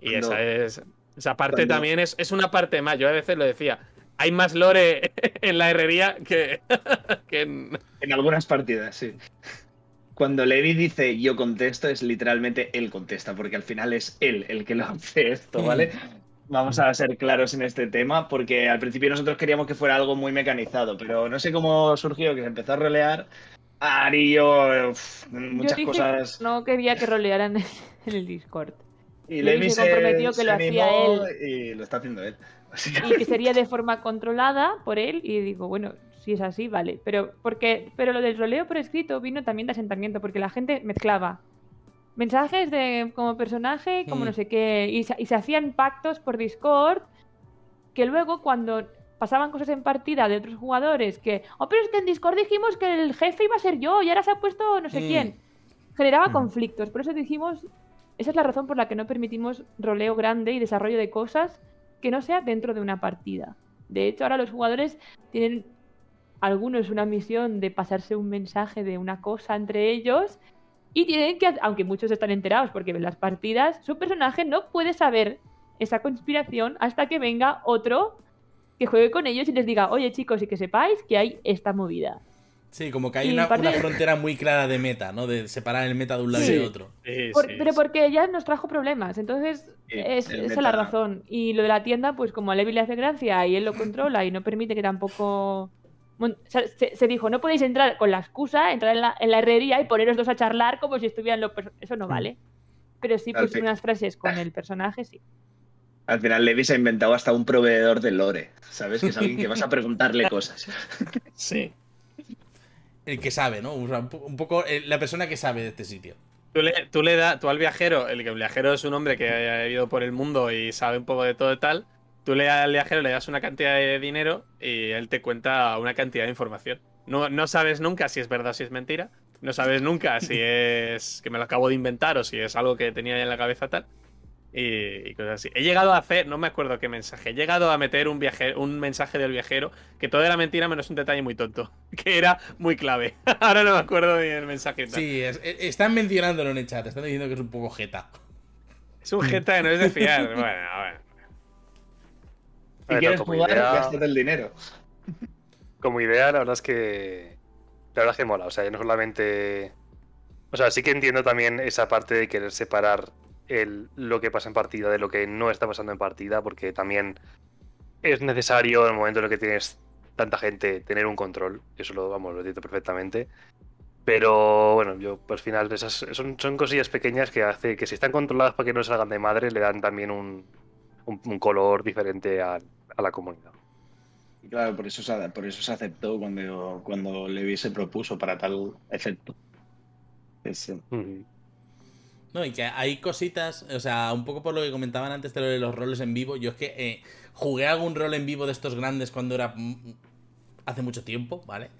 y, esa es. Esa parte también es, es una parte más. Yo a veces lo decía. Hay más lore *laughs* en la herrería que, *laughs* que en. En algunas partidas, sí. Cuando Levi dice yo contesto, es literalmente él contesta, porque al final es él el que lo hace esto, ¿vale? *laughs* Vamos a ser claros en este tema, porque al principio nosotros queríamos que fuera algo muy mecanizado, pero no sé cómo surgió que se empezó a rolear. Ari y yo, uf, muchas Yo dije cosas. que no quería que rolearan en el Discord. Y Levi se comprometió que lo hacía animó y lo está haciendo él. Así *laughs* que- y que sería de forma controlada por él y digo, bueno, si es así, vale. Pero porque pero lo del roleo por escrito vino también de asentamiento porque la gente mezclaba mensajes de como personaje, como Mm. no sé qué y se, y se hacían pactos por Discord que luego cuando pasaban cosas en partida de otros jugadores que, oh, pero es que en Discord dijimos que el jefe iba a ser yo y ahora se ha puesto no sé Mm. quién. Generaba Mm. conflictos, por eso dijimos, esa es la razón por la que no permitimos roleo grande y desarrollo de cosas que no sea dentro de una partida. De hecho, ahora los jugadores tienen algunos una misión de pasarse un mensaje de una cosa entre ellos y tienen que, aunque muchos están enterados porque ven las partidas, su personaje no puede saber esa conspiración hasta que venga otro que juegue con ellos y les diga, oye chicos, y que sepáis que hay esta movida. Sí, como que hay una, parte- una frontera muy clara de meta, ¿no? De separar el meta de un lado y de otro. Sí, Por- sí, pero sí. porque ya nos trajo problemas, entonces Sí, es, el esa es la razón. Y lo de la tienda, pues como a Levi le hace gracia y él lo controla y no permite que tampoco... Se, se dijo, no podéis entrar con la excusa, entrar en la, en la herrería y poneros dos a charlar como si estuvieran los... Eso no vale. Pero sí, fin. unas frases con *laughs* el personaje, sí. Al final Levi se ha inventado hasta un proveedor de lore, ¿sabes? Que es alguien que vas a *laughs* preguntarle cosas. Sí. El que sabe, ¿no? Un po- un poco eh, la persona que sabe de este sitio. Tú le, tú le das, tú al viajero, el que el viajero es un hombre que ha ido por el mundo y sabe un poco de todo y tal. Tú le al viajero le das una cantidad de dinero y él te cuenta una cantidad de información. No, no sabes nunca si es verdad o si es mentira. No sabes nunca si *laughs* es que me lo acabo de inventar o si es algo que tenía en la cabeza tal. Y, y cosas así. He llegado a hacer, no me acuerdo qué mensaje, he llegado a meter un, viaje, un mensaje del viajero que todo era mentira menos un detalle muy tonto, *laughs* que era muy clave. *laughs* Ahora no me acuerdo ni el mensaje. tal. Sí, es- eh, están mencionándolo en el chat, están diciendo que es un poco jeta. Es un jeta que no es de fiar. Bueno, bueno. Si quieres jugar, idea- gástate el dinero. Como idea, la verdad es que. La verdad es que mola. O sea, y no solamente. O sea, sí que entiendo también esa parte de querer separar el, lo que pasa en partida de lo que no está pasando en partida, porque también es necesario en el momento en el que tienes tanta gente tener un control. Eso lo, vamos, lo entiendo perfectamente. Pero bueno, yo pues, al final esas son, son cosillas pequeñas que hace que si están controladas para que no salgan de madre, le dan también un, un- un color diferente a, a la comunidad. Y claro, por eso se, por eso se aceptó cuando, cuando Levi se propuso para tal efecto. Eh. No, y que hay cositas, o sea, un poco por lo que comentaban antes de lo de los roles en vivo, yo es que eh, jugué algún rol en vivo de estos grandes cuando era hace mucho tiempo, ¿vale?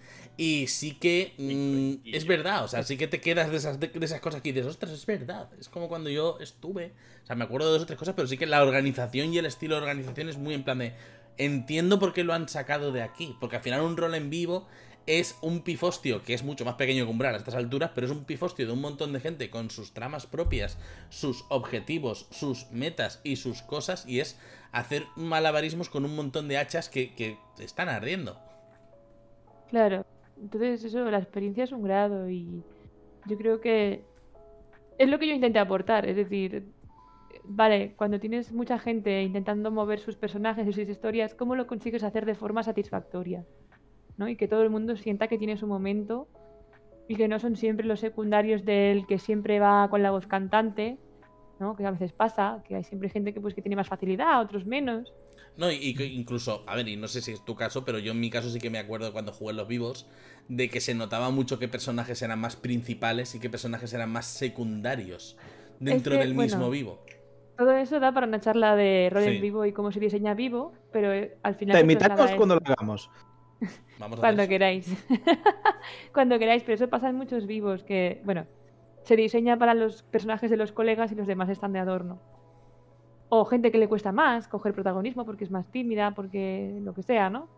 Y sí que mm, es verdad, o sea, sí que te quedas de esas, de, de esas cosas que dices, ostras, es verdad. Es como cuando yo estuve, o sea, me acuerdo de dos o tres cosas, pero sí que la organización y el estilo de organización es muy en plan de, entiendo por qué lo han sacado de aquí, porque al final un rol en vivo es un pifostio que es mucho más pequeño que Umbral a estas alturas, pero es un pifostio de un montón de gente con sus tramas propias, sus objetivos, sus metas y sus cosas, y es hacer malabarismos con un montón de hachas que, que están ardiendo. Claro. Entonces, eso, la experiencia es un grado y yo creo que es lo que yo intenté aportar. Es decir, vale, cuando tienes mucha gente intentando mover sus personajes y sus historias, ¿cómo lo consigues hacer de forma satisfactoria? ¿No? Y que todo el mundo sienta que tiene su momento y que no son siempre los secundarios del que siempre va con la voz cantante, ¿no? Que a veces pasa, que hay siempre gente que pues que tiene más facilidad, otros menos. No, y, y que incluso, a ver, y no sé si es tu caso, pero yo en mi caso sí que me acuerdo cuando jugué en los vivos, de que se notaba mucho qué personajes eran más principales y qué personajes eran más secundarios dentro que, del mismo bueno, vivo. Todo eso da para una charla de rol Sí. en vivo y cómo se diseña vivo, pero eh, al final... Te invitamos cuando lo hagamos. Vamos a Cuando hacer queráis. *laughs* Cuando queráis, pero eso pasa en muchos vivos que, bueno, se diseña para los personajes de los colegas y los demás están de adorno. O gente que le cuesta más coger protagonismo porque es más tímida, porque lo que sea, ¿no?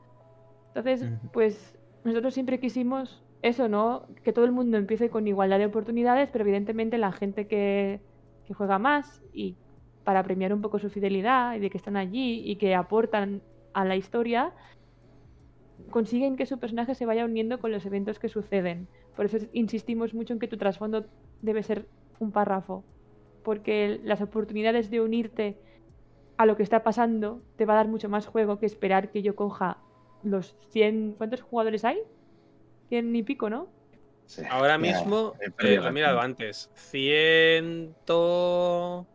Entonces, pues nosotros siempre quisimos eso, ¿no? Que todo el mundo empiece con igualdad de oportunidades, pero evidentemente la gente que, que juega más y para premiar un poco su fidelidad y de que están allí y que aportan a la historia, consiguen que su personaje se vaya uniendo con los eventos que suceden. Por eso insistimos mucho en que tu trasfondo debe ser un párrafo, porque las oportunidades de unirte a lo que está pasando te va a dar mucho más juego que esperar que yo coja los 100... ¿Cuántos jugadores hay? 100 y pico, ¿no? Sí. Ahora Mira, mismo, he eh, lo he mirado antes, ciento...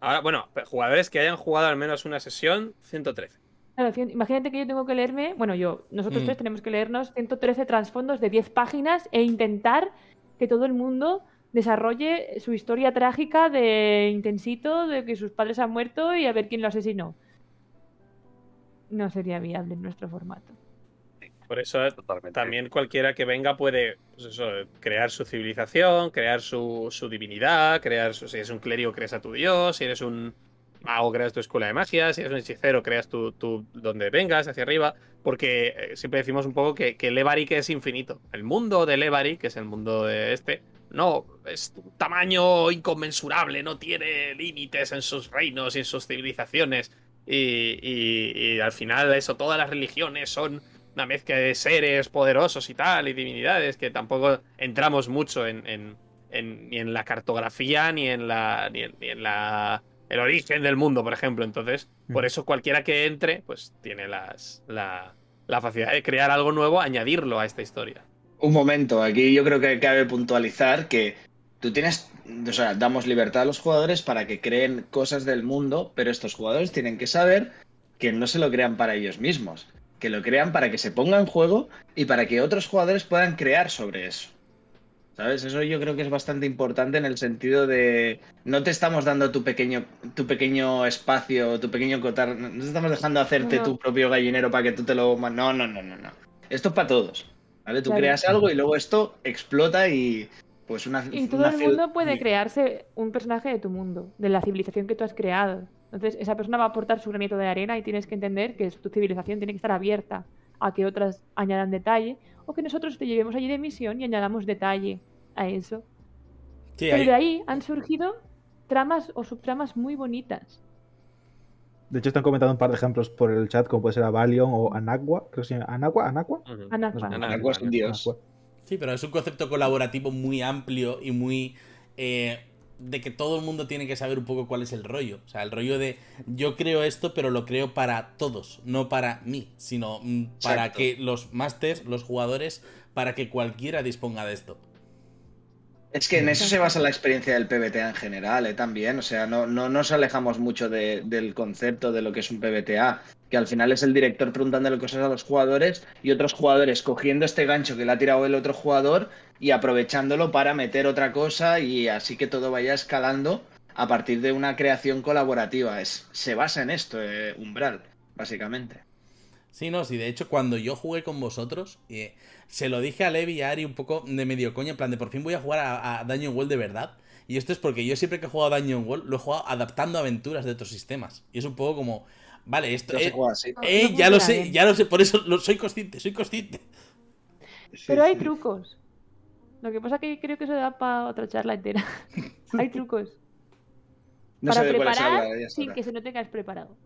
Ahora, bueno, jugadores que hayan jugado al menos una sesión, 113. Claro, imagínate que yo tengo que leerme, bueno, yo, nosotros Mm. tres tenemos que leernos 113 trasfondos de 10 páginas e intentar que todo el mundo desarrolle su historia trágica de intensito, de que sus padres han muerto y a ver quién lo asesinó. No sería viable en nuestro formato. Por eso Totalmente. también cualquiera que venga puede pues eso, crear su civilización, crear su, su divinidad, crear su- si eres un clérigo creas a tu dios, si eres un mago creas tu escuela de magia, si eres un hechicero creas tu, tu- donde vengas hacia arriba, porque eh, siempre decimos un poco que, que Levarik es infinito. El mundo de Levarik, que es el mundo de este, no es un tamaño inconmensurable, no tiene límites en sus reinos y en sus civilizaciones. Y, y- y al final eso, todas las religiones son una mezcla de seres poderosos y tal, y divinidades, que tampoco entramos mucho en, en- en- ni en la cartografía, ni en la. ni en, ni en la. el origen del mundo, por ejemplo. Entonces, por Mm. eso cualquiera que entre, pues tiene las, la, la facilidad de crear algo nuevo, añadirlo a esta historia. Un momento, aquí yo creo que cabe puntualizar que tú tienes, o sea, damos libertad a los jugadores para que creen cosas del mundo, pero estos jugadores tienen que saber que no se lo crean para ellos mismos, que lo crean para que se ponga en juego y para que otros jugadores puedan crear sobre eso. ¿Sabes? Eso yo creo que es bastante importante en el sentido de no te estamos dando tu pequeño, tu pequeño espacio, tu pequeño cotar, no te estamos dejando hacerte No. tu propio gallinero para que tú te lo... No, no, no, no, no. Esto es para todos. ¿Vale? Tú Claro. creas algo y luego esto explota y pues una... Y todo una el mundo puede crearse un personaje de tu mundo, de la civilización que tú has creado. Entonces, esa persona va a aportar su granito de arena y tienes que entender que tu civilización tiene que estar abierta a que otras añadan detalle o que nosotros te llevemos allí de misión y añadamos detalle a eso. Sí, Pero hay- de ahí han surgido tramas o subtramas muy bonitas. De hecho, están comentando un par de ejemplos por el chat, como puede ser Avalion o Anagua. Creo que se llama Anagua, Anagua. No. Anakwa es un dios. Anagua. Sí, pero es un concepto colaborativo muy amplio y muy... eh, de que todo el mundo tiene que saber un poco cuál es el rollo. O sea, el rollo de yo creo esto, pero lo creo para todos, no para mí, sino mm, para Exacto. que los masters, los jugadores, para que cualquiera disponga de esto. Es que en eso se basa la experiencia del PBTA en general, ¿eh? también. O sea, no, no nos alejamos mucho de- del concepto de lo que es un PBTA, que al final es el director preguntándole cosas a los jugadores y otros jugadores cogiendo este gancho que le ha tirado el otro jugador y aprovechándolo para meter otra cosa y así que todo vaya escalando a partir de una creación colaborativa. Es, se basa en esto, eh, Umbral, básicamente. Sí, no, sí, de hecho, cuando yo jugué con vosotros, eh, se lo dije a Levi y a Ari un poco de medio coña, en plan de por fin voy a jugar a, a Dungeon World de verdad. Y esto es porque yo siempre que he jugado a Dungeon World lo he jugado adaptando aventuras de otros sistemas. Y es un poco como, vale, esto No se eh, juega así. eh, No ya lo sé, ya lo sé, por eso lo, soy consciente, soy consciente. Pero hay trucos. Lo que pasa que creo que eso da para otra charla entera. *laughs* hay trucos. No para preparar sin que se note que has preparado.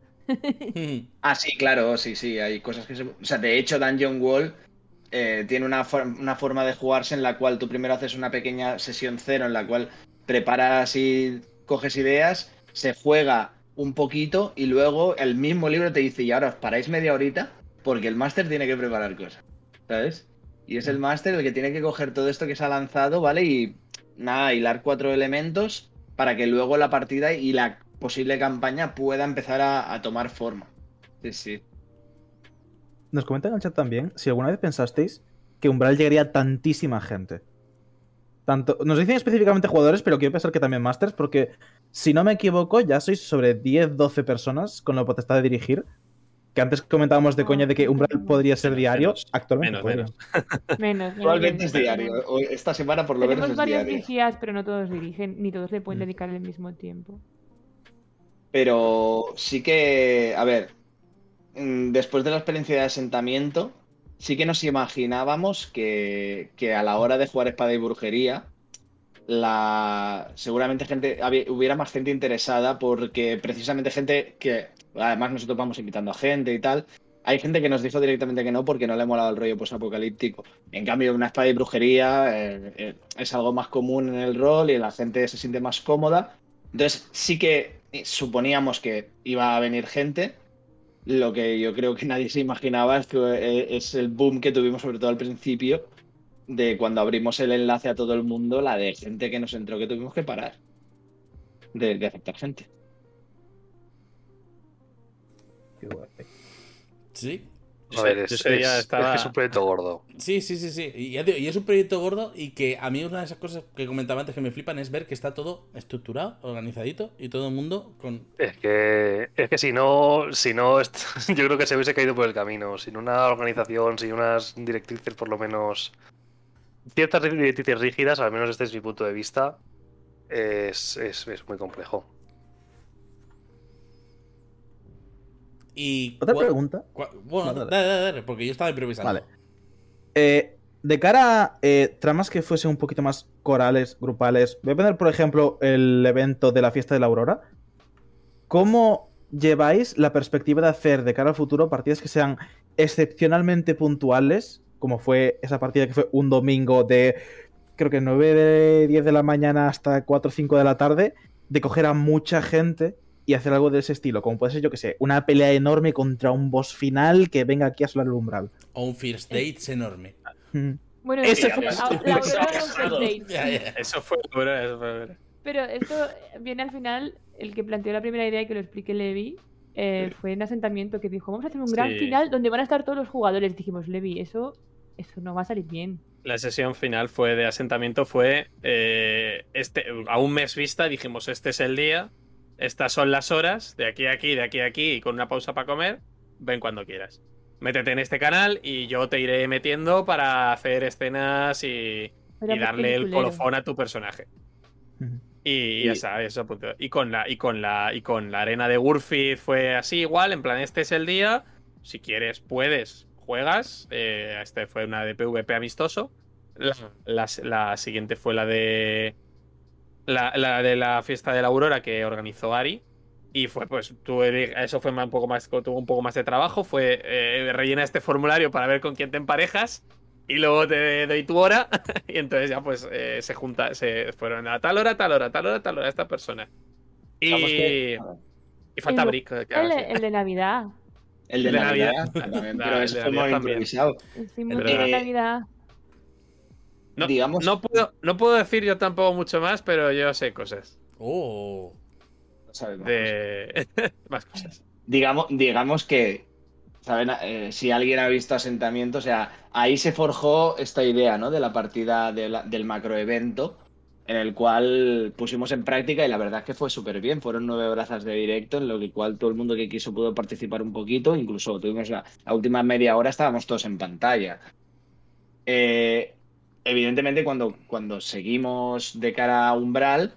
Ah, sí, claro, sí, sí, hay cosas que se... O sea, de hecho, Dungeon Wall eh, tiene una, for- una forma de jugarse en la cual tú primero haces una pequeña sesión cero en la cual preparas y coges ideas, se juega un poquito y luego el mismo libro te dice, y ahora os paráis media horita porque el máster tiene que preparar cosas, ¿sabes? Y es el máster el que tiene que coger todo esto que se ha lanzado, ¿vale? Y nada, hilar cuatro elementos para que luego la partida y la posible campaña pueda empezar a, a tomar forma. Sí, sí. Nos comentan en el chat también si alguna vez pensasteis que Umbral llegaría a tantísima gente. Tanto, nos dicen específicamente jugadores, pero quiero pensar que también masters, porque si no me equivoco, ya sois sobre 10-12 personas con la potestad de dirigir. Que antes comentábamos de coña de que Umbral podría ser diario. Menos, Actualmente menos, *laughs* menos. Menos. Probablemente es diario. Esta semana por lo menos Tenemos diario. vigías, pero no todos dirigen, ni todos le pueden Mm. dedicar el mismo tiempo. Pero sí que, a ver, mm, después de la experiencia de asentamiento, sí que nos imaginábamos que, que a la hora de jugar espada y brujería, la seguramente gente hubiera más gente interesada porque precisamente gente que además nosotros vamos invitando a gente y tal. Hay gente que nos dijo directamente que no porque no le molaba el rollo posapocalíptico. En cambio, una espada y brujería eh, eh, es algo más común en el rol y la gente se siente más cómoda. Entonces, sí que suponíamos que iba a venir gente. Lo que yo creo que *laughs* nadie se imaginaba es, que, eh, es el boom que tuvimos, sobre todo al principio, de cuando abrimos el enlace a todo el mundo, la de gente que nos entró que tuvimos que parar de, de aceptar gente. Sí. A ver, es, ese día es- estaba- es que es un proyecto gordo. Sí, sí, sí, sí. Y, ya digo, y es un proyecto gordo y que a mí una de esas cosas que comentaba antes que me flipan es ver que está todo estructurado, organizadito y todo el mundo con... Es que, es que si no, si no, *laughs* yo creo que se hubiese caído por el camino. Sin una organización, sin unas directrices, por lo menos. Ciertas directrices rígidas, al menos este es mi punto de vista, es, es, es muy complejo. Y Otra pregunta. bueno, Dale, dale, dale. dale, dale, porque yo estaba improvisando. Vale. Eh, de cara a eh, tramas que fuesen un poquito más corales, grupales, voy a poner, por ejemplo, el evento de la fiesta de la aurora. ¿Cómo lleváis la perspectiva de hacer de cara al futuro partidas que sean excepcionalmente puntuales, como fue esa partida que fue un domingo de, creo que 9 de 10 de la mañana hasta 4 o 5 de la tarde, de coger a mucha gente y hacer algo de ese estilo, como puede ser, yo que sé, una pelea enorme contra un boss final que venga aquí a solar el umbral. O un First Dates enorme. Mm. Bueno. Eso fue duro, eso fue duro. Pero esto viene al final, el que planteó la primera idea y que lo explique Levi, eh, fue en asentamiento que dijo, vamos a hacer un gran Sí. final donde van a estar todos los jugadores. Dijimos, Levi, eso, eso no va a salir bien. La sesión final fue de asentamiento, fue eh, este, a un mes vista, dijimos, este es el día, estas son las horas, de aquí a aquí, de aquí a aquí, y con una pausa para comer, ven cuando quieras. Métete en este canal y yo te iré metiendo para hacer escenas y, darle el colofón a tu personaje. Y Y- ya está, eso punto. Y con la, y con la, y con la arena de Gurfit fue así igual, en plan, este es el día. Si quieres, puedes, juegas. Eh, este fue una de PvP amistoso. La, la- la siguiente fue la de. La, la de la fiesta de la Aurora que organizó Ari. Y fue, pues, tú, eso fue un poco más, tuvo un poco más de trabajo. Fue eh, rellena este formulario para ver con quién te emparejas. Y luego te doy tu hora. *laughs* y entonces ya, pues, eh, se junta, se fueron a tal hora, tal hora, tal hora, tal hora esta persona. Y, que- y falta lo- Brick. El, el de Navidad. El de *laughs* El de Navidad, Navidad. también, pero el muy también. improvisado. El de- Navidad. No, digamos- no, puedo, no puedo decir yo tampoco mucho más, pero yo sé cosas. Oh. No sabemos. De *laughs* más cosas. Digamos, digamos que, ¿saben? Eh, si alguien ha visto asentamiento, o sea, ahí se forjó esta idea, ¿no? De la partida de la- del macroevento, en el cual pusimos en práctica y la verdad es que fue súper bien. Fueron nueve horas de directo, en lo que cual todo el mundo que quiso pudo participar un poquito, incluso tuvimos la, la última media hora, estábamos todos en pantalla. Eh, evidentemente, cuando, cuando seguimos de cara a Umbral,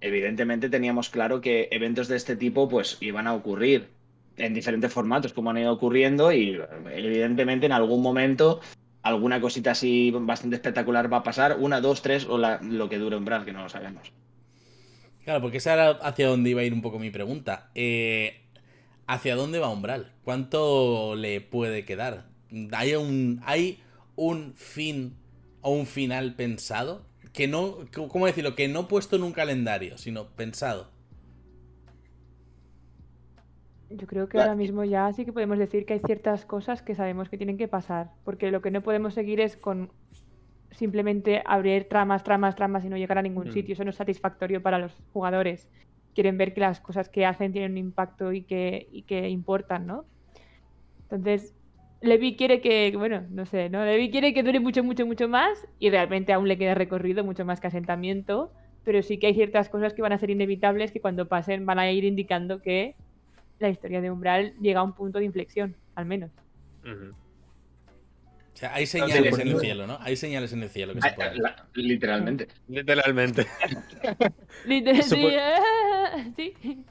evidentemente teníamos claro que eventos de este tipo pues iban a ocurrir en diferentes formatos, como han ido ocurriendo, y evidentemente en algún momento alguna cosita así bastante espectacular va a pasar, una, dos, tres, o la- lo que dure Umbral, que no lo sabemos. Claro, porque esa era hacia donde iba a ir un poco mi pregunta. Eh, ¿Hacia dónde va Umbral? ¿Cuánto le puede quedar? ¿Hay un, ¿Hay un fin o un final pensado? Que no, ¿cómo decirlo? Que no puesto en un calendario, sino pensado. Yo creo que ahora mismo ya sí que podemos decir que hay ciertas cosas que sabemos que tienen que pasar, porque lo que no podemos seguir es con simplemente abrir tramas, tramas, tramas y no llegar a ningún Mm. sitio. Eso no es satisfactorio para los jugadores. Quieren ver que las cosas que hacen tienen un impacto y que, y que importan, ¿no? Entonces, Levi quiere que, bueno, no sé, ¿no? Levi quiere que dure mucho, mucho, mucho más y realmente aún le queda recorrido mucho más que asentamiento, pero sí que hay ciertas cosas que van a ser inevitables que cuando pasen van a ir indicando que la historia de Umbral llega a un punto de inflexión, al menos. O sea, hay señales en el cielo, ¿no? Hay señales en el cielo que se Ah, pueden. la- literalmente. Literalmente. *laughs* Literal- sí, sí.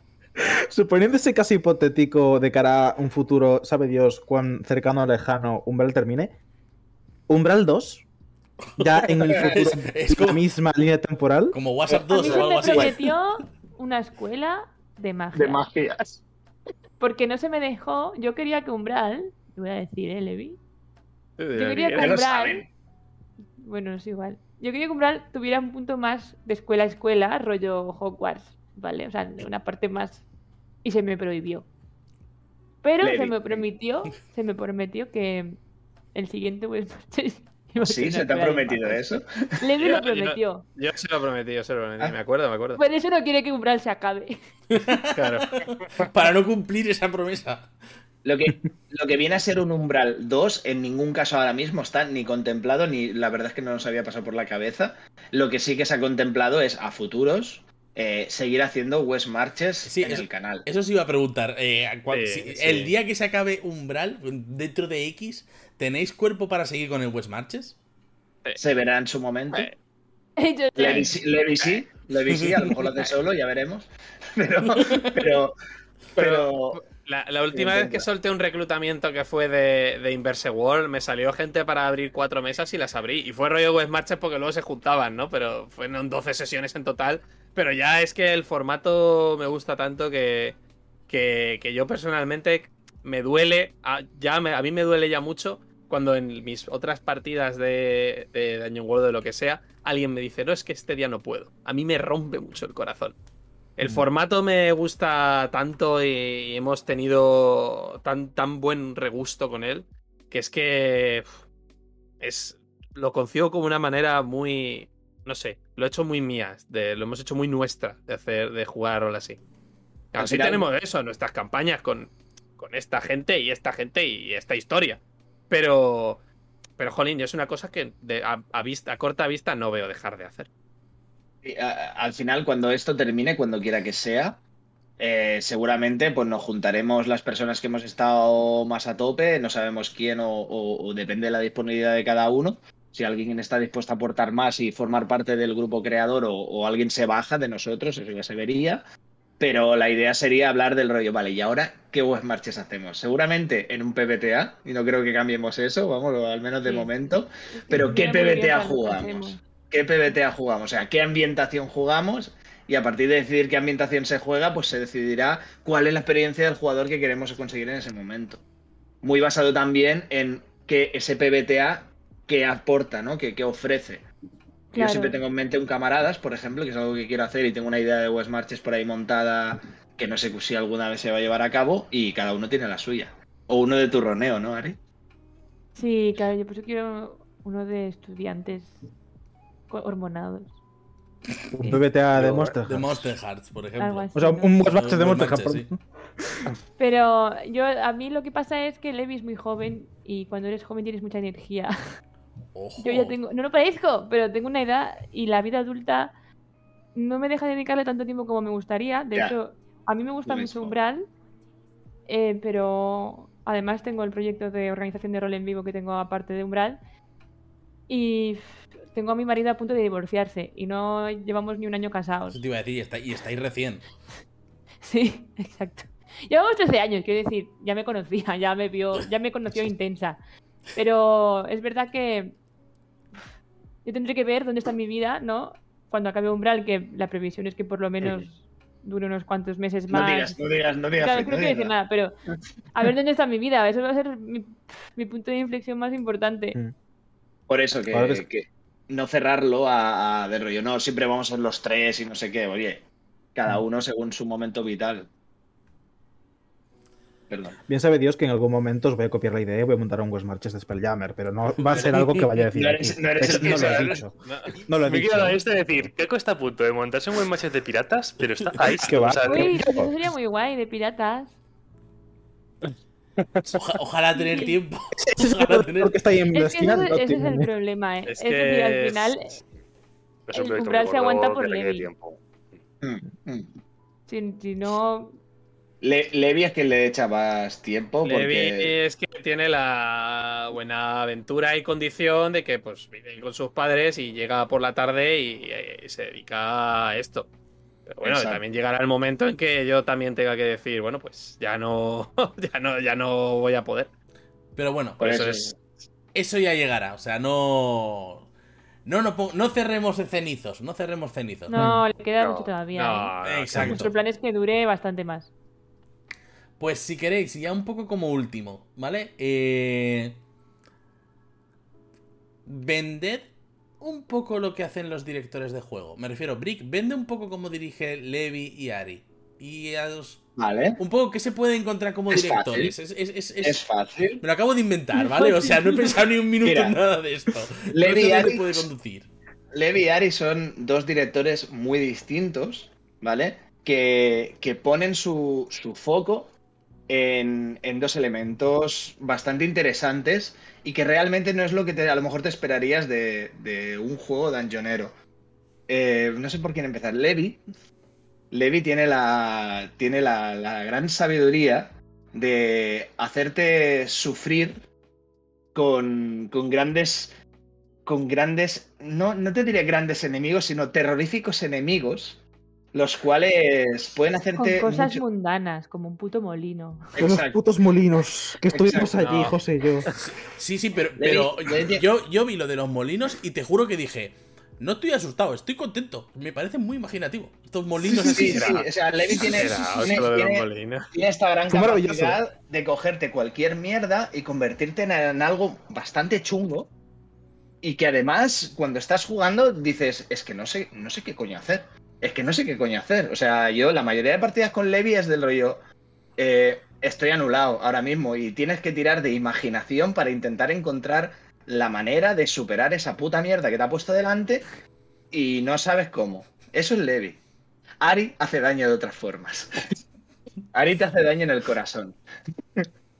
Suponiendo ese caso hipotético de cara a un futuro, sabe Dios cuán cercano o lejano Umbral termine, Umbral 2 ya en el *laughs* futuro Es- es la misma línea temporal. Como WhatsApp A mí 2 se o algo me así. prometió una escuela de magia. De magias. Porque no se me dejó. Yo quería que Umbral. Te voy a decir, ¿eh, Levi? Yo quería que Umbral. Bueno, es igual. Yo quería que Umbral tuviera un punto más de escuela a escuela, rollo Hogwarts, ¿vale? O sea, una parte más. Y se me prohibió. Pero se me prometió, *laughs* se me prometió que el siguiente *laughs* ser Sí, se te ha prometido eso. *laughs* Levi Yo- lo yo- prometió. Yo se lo prometí, yo se lo prometí. Ah. Me acuerdo, me acuerdo. Por eso no quiere que Umbral se acabe. Claro. Para no cumplir esa promesa. Lo que, lo que viene a ser un Umbral 2, en ningún caso ahora mismo está ni contemplado, ni la verdad es que no nos había pasado por la cabeza. Lo que sí que se ha contemplado es a futuros eh, seguir haciendo West Marches Sí, en eso- el canal. Eso sí iba a preguntar. eh, cuan- Sí, si- sí. El día que se acabe Umbral, dentro de X, ¿tenéis cuerpo para seguir con el West Marches? Se verá en su momento. Levi, sí- Levi sí, a lo mejor lo hace solo, ya veremos. *laughs* Pero, pero, pero La, la última vez que solté un reclutamiento que fue de, de Inverse World, me salió gente para abrir cuatro mesas y las abrí. Y fue rollo West Marches porque luego se juntaban, ¿no? Pero fueron 12 sesiones en total. Pero ya es que el formato me gusta tanto que, que, que yo personalmente me duele, a, ya me- a mí me duele ya mucho cuando en mis otras partidas de, de Dungeon World o de lo que sea, alguien me dice, no, es que este día no puedo. A mí me rompe mucho el corazón. El Mm. formato me gusta tanto y hemos tenido tan, tan buen regusto con él que es que es lo concibo como una manera muy no sé, lo he hecho muy mía, de, lo hemos hecho muy nuestra de hacer de jugar rol así. Así final- tenemos eso, nuestras campañas con, con esta gente y esta gente y esta historia. Pero pero jolín, es una cosa que de- a, a vista a corta vista no veo dejar de hacer. Y, a- al final, cuando esto termine, cuando quiera que sea, eh, seguramente pues nos juntaremos las personas que hemos estado más a tope, no sabemos quién o, o- o depende de la disponibilidad de cada uno. Si alguien está dispuesto a aportar más y formar parte del grupo creador o, o alguien se baja de nosotros, eso ya se vería. Pero la idea sería hablar del rollo, vale, ¿y ahora qué web marches hacemos? Seguramente en un PBTA, y no creo que cambiemos eso, vamos, al menos de Sí. momento. Pero, ¿qué PBTA jugamos? qué PBTA jugamos, o sea, qué ambientación jugamos y a partir de decidir qué ambientación se juega, pues se decidirá cuál es la experiencia del jugador que queremos conseguir en ese momento. Muy basado también en que ese PBTA que aporta, ¿no? Que, que ofrece. Yo Claro. siempre tengo en mente un camaradas, por ejemplo, que es algo que quiero hacer y tengo una idea de West Marches por ahí montada que no sé si alguna vez se va a llevar a cabo y cada uno tiene la suya. O uno de turroneo, ¿no, Ari? Sí, claro, yo por eso quiero uno de estudiantes hormonados. Un PBTA de Yo, Monster De Hearts. Monster Hearts, por ejemplo. Así. O sea, un West Marches de Monster West Hearts. Marches, Pero yo, a mí lo que pasa es que Levi es muy joven y cuando eres joven tienes mucha energía. Ojo. Yo ya tengo, no lo parezco, pero tengo una edad y la vida adulta no me deja dedicarle tanto tiempo como me gustaría. De Ya. hecho, a mí me gusta Lo mucho. Umbral, eh, pero además tengo el proyecto de organización de rol en vivo que tengo aparte de Umbral. Y tengo a mi marido a punto de divorciarse y no llevamos ni un año casados. Eso te iba a decir, y, está- y estáis recién. *laughs* Sí, exacto. Llevamos 13 años, quiero decir, ya me conocía, ya me vio, ya me conoció *laughs* intensa. Pero es verdad que yo tendré que ver dónde está mi vida, ¿no? Cuando acabe Umbral, que la previsión es que por lo menos dure unos cuantos meses No más. digas, no digas, no digas. Claro, no no digas decir nada. nada, pero a ver dónde está mi vida. Eso va a ser mi, mi punto de inflexión más importante. Mm. Por eso es- que no cerrarlo a, a de rollo, no, siempre vamos a ser los tres y no sé qué, oye, cada Mm. uno según su momento vital. Perdón. Bien sabe Dios que en algún momento os voy a copiar la idea y voy a montar un West Marches de Spelljammer, pero no va a ser algo que vaya a decir. No eres- no eres el no lo que he se- dicho. No lo he Me de decir, Keiko está a punto de montarse un buen matches de piratas, pero está ahí. *laughs* Que va. Uy, eso sería muy guay, de piratas. Oja- ojalá tener *laughs* tiempo. Ojalá tener- porque está ahí en la Es que esquina. ese, no ese es el problema, ¿eh? Es Es, decir, que al final, es el umbral se aguanta por que Levi. Mm, mm. si, si no, Le- Levi es que le echabas tiempo Levi porque es que tiene la buena aventura y condición de que pues vive con sus padres y llega por la tarde y, eh, se dedica a esto. Pero bueno, Exacto. también llegará el momento en que yo también tenga que decir, bueno, pues ya no, *laughs* ya no, ya no voy a poder. Pero bueno, Por eso eso es. eso ya llegará. O sea, no. No, no, no cerremos cenizos, no cerremos cenizos. No, le queda No, mucho todavía. no, ¿eh? Exacto. Nuestro plan es que dure bastante más. Pues si queréis, ya un poco como último, ¿vale? Eh... Vended un poco lo que hacen los directores de juego. Me refiero, Brick, vende un poco como dirige Levi y Ari. Y a los- Vale. un poco qué se puede encontrar como Es directores. Es, es- es- es- Es fácil. Me lo acabo de inventar, ¿vale? O sea, no he pensado ni un minuto Mira, en nada de esto. Levi y Ari- puede conducir. Levi y Ari son dos directores muy distintos, ¿vale? Que, que ponen su, su foco en, dos elementos bastante interesantes y que realmente no es lo que a lo mejor te esperarías de, de un juego dungeonero. Eh, no sé por quién empezar. Levi. Levi tiene la, tiene la, la gran sabiduría de hacerte sufrir con, con grandes con grandes, no, no te diré grandes enemigos, sino terroríficos enemigos, los cuales pueden Con hacerte cosas mucho- mundanas, como un puto molino. Con los putos molinos que estuvimos Exacto. allí. José y yo. *laughs* Sí, sí, pero, pero yo, yo vi lo de los molinos y te juro que dije, no estoy asustado, estoy contento. Me parece muy imaginativo. Estos molinos Sí, así. sí, sí, o sea, Levi tiene, tiene- esta gran capacidad de cogerte cualquier mierda y convertirte en, en algo bastante chungo. Y que además, cuando estás jugando, dices, es que no sé, no sé qué coño hacer. Es que no sé qué coño hacer. O sea, yo, la mayoría de partidas con Levi es del rollo. eh, estoy anulado ahora mismo. Y tienes que tirar de imaginación para intentar encontrar la manera de superar esa puta mierda que te ha puesto delante. Y no sabes cómo. Eso es Levi. Ari hace daño de otras formas. *laughs* Ari te hace daño en el corazón.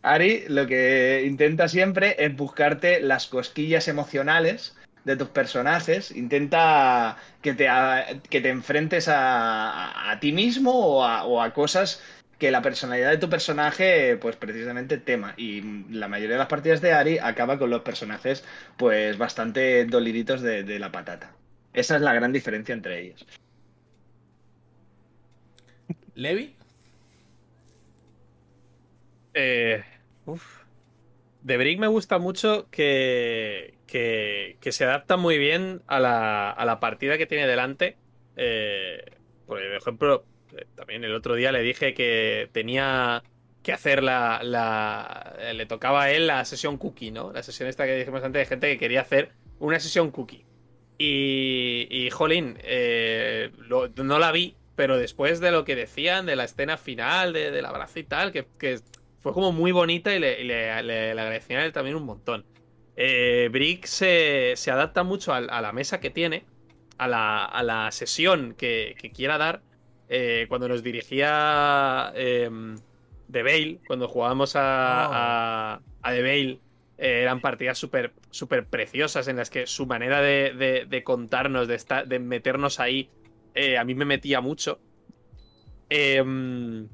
Ari lo que intenta siempre es buscarte las cosquillas emocionales de tus personajes. Intenta que te, a- que te enfrentes a, a- a ti mismo o a, o a cosas que la personalidad de tu personaje, pues precisamente tema. Y la mayoría de las partidas de Ari acaba con los personajes, pues bastante doliditos de, de la patata. Esa es la gran diferencia entre ellos. Levi, Eh, uf. De Brick me gusta mucho que, que, se adapta muy bien a la, a la partida que tiene delante. Eh, por ejemplo, eh, también el otro día le dije que tenía que hacer la, eh, Le tocaba a él la sesión cookie, ¿no? La sesión esta que dijimos antes de gente que quería hacer una sesión cookie. Y, y jolín, eh, no la vi, pero después de lo que decían, de la escena final, de- del abrazo y tal, que, que fue como muy bonita y le, le- le- le agradecían a él también un montón. Eh, Brick se, se adapta mucho a, la mesa que tiene, a la, a la sesión que, que quiera dar. Eh, cuando nos dirigía eh, The Veil, cuando jugábamos a, a, a The Veil, eh, eran partidas súper súper preciosas en las que su manera de, de- de contarnos, de, estar, de meternos ahí, a mí me metía mucho. Em,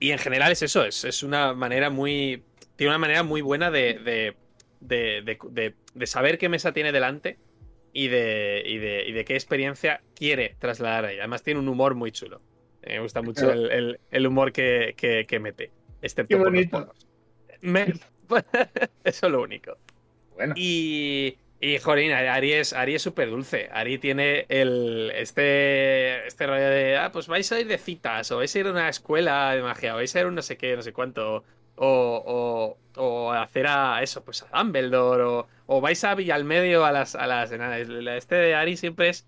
y en general es eso, es, es una manera muy. Tiene una manera muy buena de, de, de- de- de- de saber qué mesa tiene delante y de, y de, y de qué experiencia quiere trasladar ahí. Además, tiene un humor muy chulo. Me gusta mucho el, el- el humor que, que- que mete. Excepto Qué por los bonito. Me- *laughs* eso es lo único. Bueno, Y, y jolín, Ari es Ari es súper dulce. Ari tiene el este, este rollo de, ah, pues vais a ir de citas, o vais a ir a una escuela de magia, o vais a ir a un no sé qué, no sé cuánto, o, o, o hacer a eso, pues a Dumbledore, o, o vais a Villalmedio a las, a las enanas. Este de Ari siempre es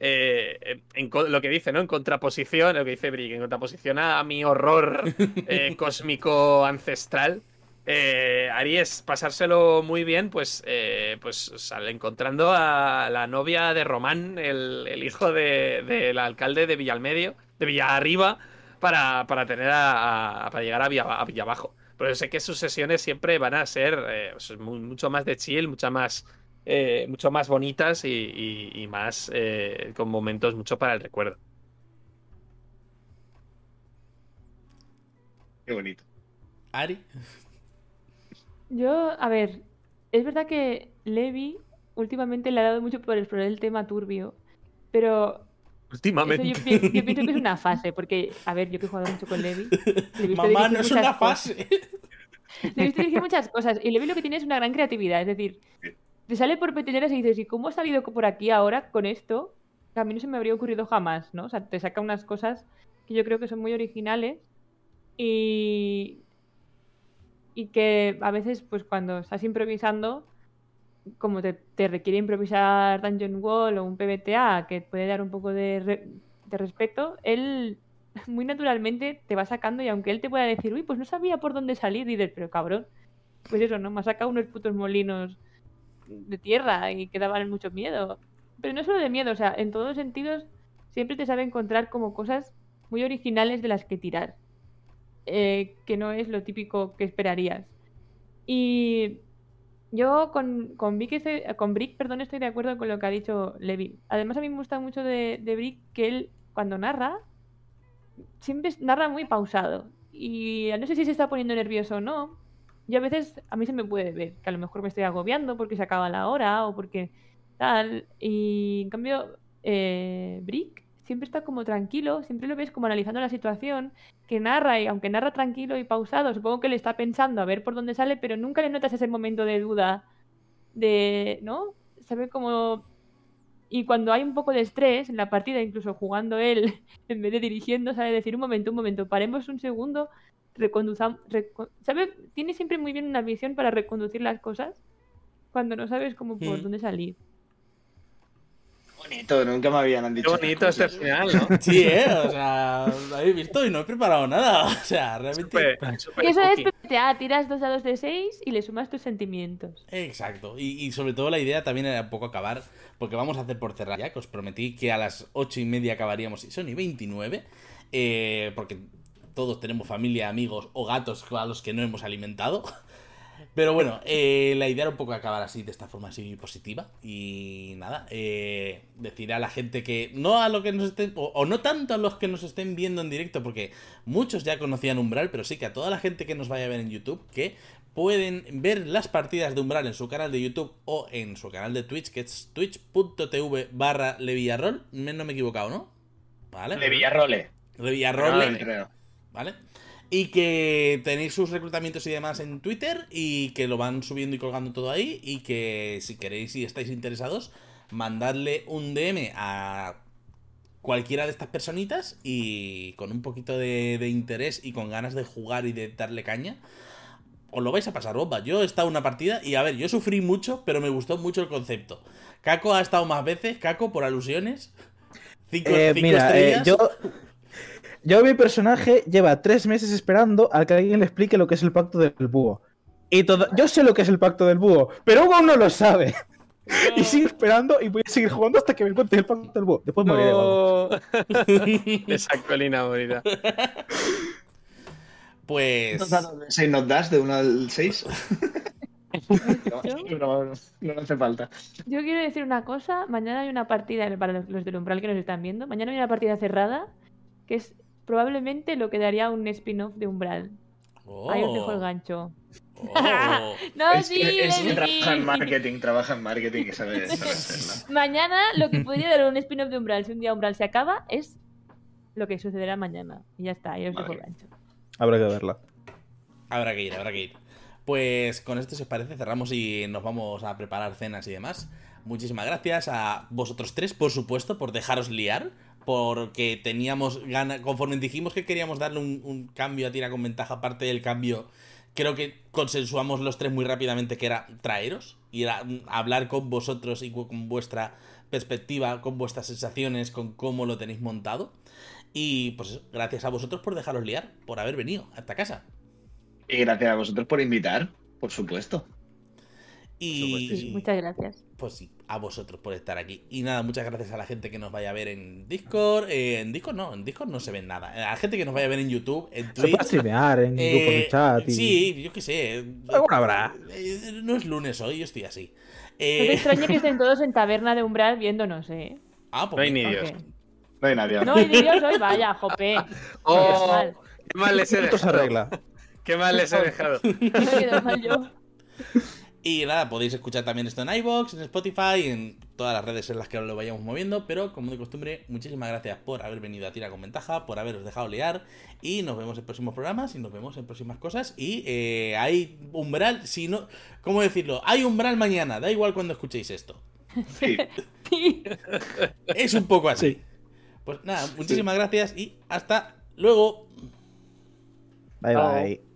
eh, en lo que dice, ¿no? En contraposición, lo que dice Brick, en contraposición a, a mi horror *laughs* eh, cósmico ancestral. Eh, Ari es pasárselo muy bien, pues, eh, pues sale encontrando a la novia de Román, el, el hijo de- del alcalde de Villalmedio, de Villarriba, para, para tener a, a- para llegar a, Villa, a Villabajo. Pero sé que sus sesiones siempre van a ser eh, pues, mu- mucho más de chill, mucha más, eh, mucho más bonitas y, y- y más eh, con momentos mucho para el recuerdo. qué bonito. Ari. Yo, a ver, es verdad que Levi últimamente le ha dado mucho por explorar el tema turbio, pero eso Últimamente. yo, pi- yo pienso que es una fase, porque, a ver, yo que he jugado mucho con Levi, le Mamá, no es una cosas. fase. Le he visto dirigir muchas cosas y Levi lo que tiene es una gran creatividad, es decir, te sale por peteneras y dices, ¿y cómo ha salido por aquí ahora con esto? Que a mí no se me habría ocurrido jamás, ¿no? O sea, te saca unas cosas que yo creo que son muy originales y, y que a veces, pues cuando estás improvisando, como te, requiere improvisar Dungeon Wall o un PBTA, que puede dar un poco de, re- de respeto, él *laughs* muy naturalmente te va sacando y aunque él te pueda decir, uy, pues no sabía por dónde salir, dices, pero cabrón, pues eso, ¿no? Me ha sacado unos putos molinos de tierra y que daban mucho miedo. Pero no solo de miedo, o sea, en todos los sentidos siempre te sabe encontrar como cosas muy originales de las que tirar. eh, que no es lo típico que esperarías. Y yo con, con, Vic estoy- con Brick perdón, estoy de acuerdo con lo que ha dicho Levi. Además, a mí me gusta mucho de, Brick que él, cuando narra, siempre narra muy pausado. Y no sé si se está poniendo nervioso o no. Yo a veces, a mí se me puede ver que a lo mejor me estoy agobiando porque se acaba la hora o porque tal. Y en cambio, eh, Brick siempre está como tranquilo, siempre lo ves como analizando la situación, que narra y aunque narra tranquilo y pausado, supongo que le está pensando a ver por dónde sale, pero nunca le notas ese momento de duda, de, ¿no? Sabe como... Y cuando hay un poco de estrés en la partida, incluso jugando él, *laughs* en vez de dirigiendo, sabe decir, un momento, un momento, paremos un segundo, reconduzamos... ¿Sabe? Tiene siempre muy bien una visión para reconducir las cosas cuando no sabes cómo por dónde salir. Bonito, nunca me habían Qué dicho. bonito este final, ¿no? *laughs* Sí, ¿eh? O sea, lo habéis visto y no he preparado nada. *laughs* O sea, realmente... Súper- súper Y eso es. PPTA, tiras dos dados de 6 y le sumas tus sentimientos. Exacto. Y, y sobre todo la idea también era un poco acabar, porque vamos a hacer por cerrar ya, que os prometí que a las ocho y media acabaríamos, y son y 29, eh, porque todos tenemos familia, amigos o gatos a los que no hemos alimentado. *laughs* Pero bueno, eh, la idea era un poco acabar así, de esta forma así positiva. Y nada, eh, decir a la gente que no a lo que nos estén, o, o no tanto a los que nos estén viendo en directo, porque muchos ya conocían Umbral, pero sí que a toda la gente que nos vaya a ver en YouTube, que pueden ver las partidas de Umbral en su canal de YouTube o en su canal de Twitch, que es twitch.tv barra levillarrol. Me- No me he equivocado, ¿no? ¿Vale? De Villarrole. Levillarrol, Creo, creo. ¿vale? Y que tenéis sus reclutamientos y demás en Twitter y que lo van subiendo y colgando todo ahí y que si queréis y estáis interesados, mandadle un DM a cualquiera de estas personitas y con un poquito de, de interés y con ganas de jugar y de darle caña, os lo vais a pasar bomba. Yo he estado en una partida y a ver, yo sufrí mucho, pero me gustó mucho el concepto. Caco ha estado más veces, Caco, por alusiones. Cinco, Eh, cinco mira, eh, yo, yo mi personaje lleva tres meses esperando a que alguien le explique lo que es el pacto del búho. Y todo, yo sé lo que es el pacto del búho, pero Hugo no lo sabe. *laughs* Y sigo esperando y voy a seguir jugando hasta que me cuente el pacto del búho. Después moriré. No. Esa colina bonita. Pues. ¿Seis nos das de 1 al 6? *laughs* no, no hace falta. Yo quiero decir una cosa, mañana hay una partida, para los- los del umbral que nos están viendo, mañana hay una partida cerrada que es probablemente lo que daría un spin-off de umbral. Oh, Ahí os dejo el gancho. oh. *laughs* No, es sí, es trabaja en marketing, trabaja en marketing y sabe. *laughs* Mañana lo que podría dar un spin-off de umbral, si un día umbral se acaba, es lo que sucederá mañana. Y ya está, ahí os dejo el Vale. gancho. Habrá que verla. Habrá que ir, habrá que ir. Pues con esto, si os parece, cerramos y nos vamos a preparar cenas y demás. Muchísimas gracias a vosotros tres, por supuesto, por dejaros liar. Porque teníamos ganas, conforme dijimos que queríamos darle un, un cambio a tira con ventaja, aparte del cambio, creo que consensuamos los tres muy rápidamente que era traeros y era hablar con vosotros y con vuestra perspectiva, con vuestras sensaciones, con cómo lo tenéis montado. Y pues eso, gracias a vosotros por dejaros liar, por haber venido hasta casa. Y gracias a vosotros por invitar, por supuesto. Y Sí, muchas gracias. pues sí, a vosotros por estar aquí. Y nada, muchas gracias a la gente que nos vaya a ver en Discord. eh, en Discord no, en Discord no se ve nada. A la gente que nos vaya a ver en YouTube, en Se puede Twitch. streamear en eh, grupos de chat. Y... Sí, yo qué sé. Alguna habrá. Eh, no es lunes hoy, yo estoy así. No te Eh, extrañe que *laughs* estén todos en taberna de umbral viéndonos, ¿eh? ah, pues No hay ni. Dios. No hay nadie. No, y de Dios hoy, vaya, *laughs* jope. Oh, mal. qué mal les he Esto se dejado. arregla. Qué mal les he dejado. No *laughs* me quedo mal yo. Y nada, podéis escuchar también esto en iBox, en Spotify, en todas las redes en las que lo vayamos moviendo, pero como de costumbre, muchísimas gracias por haber venido a Tira con Ventaja, por haberos dejado liar y nos vemos en próximos programas y nos vemos en próximas cosas y eh, hay umbral, si no, ¿cómo decirlo? Hay umbral mañana, da igual cuando escuchéis esto. *laughs* Sí. Sí. *laughs* Es un poco así. Sí. Pues nada, muchísimas gracias y hasta luego. Bye bye.